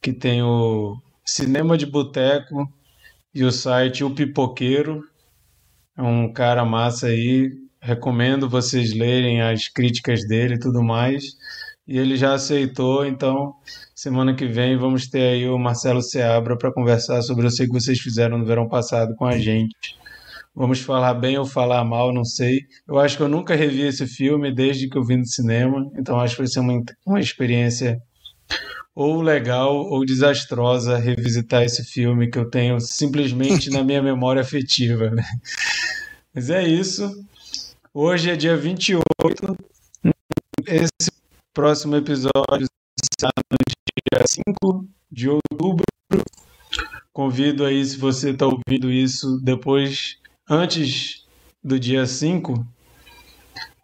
que tem o Cinema de Boteco e o site O Pipoqueiro. É um cara massa aí. Recomendo vocês lerem as críticas dele e tudo mais. E ele já aceitou, então semana que vem vamos ter aí o Marcelo Seabra para conversar sobre o que vocês fizeram no verão passado com a gente. Vamos falar bem ou falar mal, não sei. Eu acho que eu nunca revi esse filme desde que eu vi no cinema, então acho que vai ser uma, uma experiência ou legal ou desastrosa revisitar esse filme que eu tenho simplesmente na minha memória afetiva. Né? Mas é isso. Hoje é dia 28. Esse próximo episódio está no dia 5 de outubro. Convido aí, se você está ouvindo isso depois, antes do dia 5,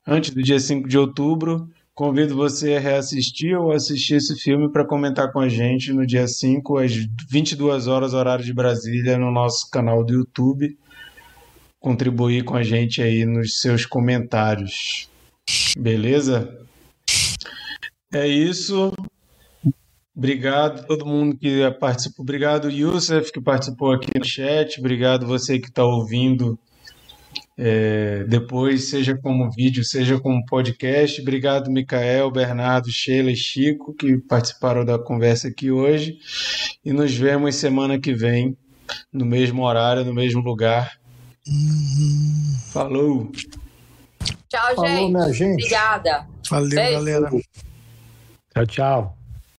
antes do dia 5 de outubro, Convido você a reassistir ou assistir esse filme para comentar com a gente no dia 5, às 22 horas, horário de Brasília, no nosso canal do YouTube. Contribuir com a gente aí nos seus comentários. Beleza? É isso. Obrigado a todo mundo que participou. Obrigado, Youssef, que participou aqui no chat. Obrigado você que está ouvindo é, depois, seja como vídeo, seja como podcast. Obrigado, Micael, Bernardo, Sheila e Chico, que participaram da conversa aqui hoje. E nos vemos semana que vem, no mesmo horário, no mesmo lugar. Falou! Tchau, Falou, gente. Minha gente. Obrigada. Valeu, Beijo. galera. Tchau, tchau.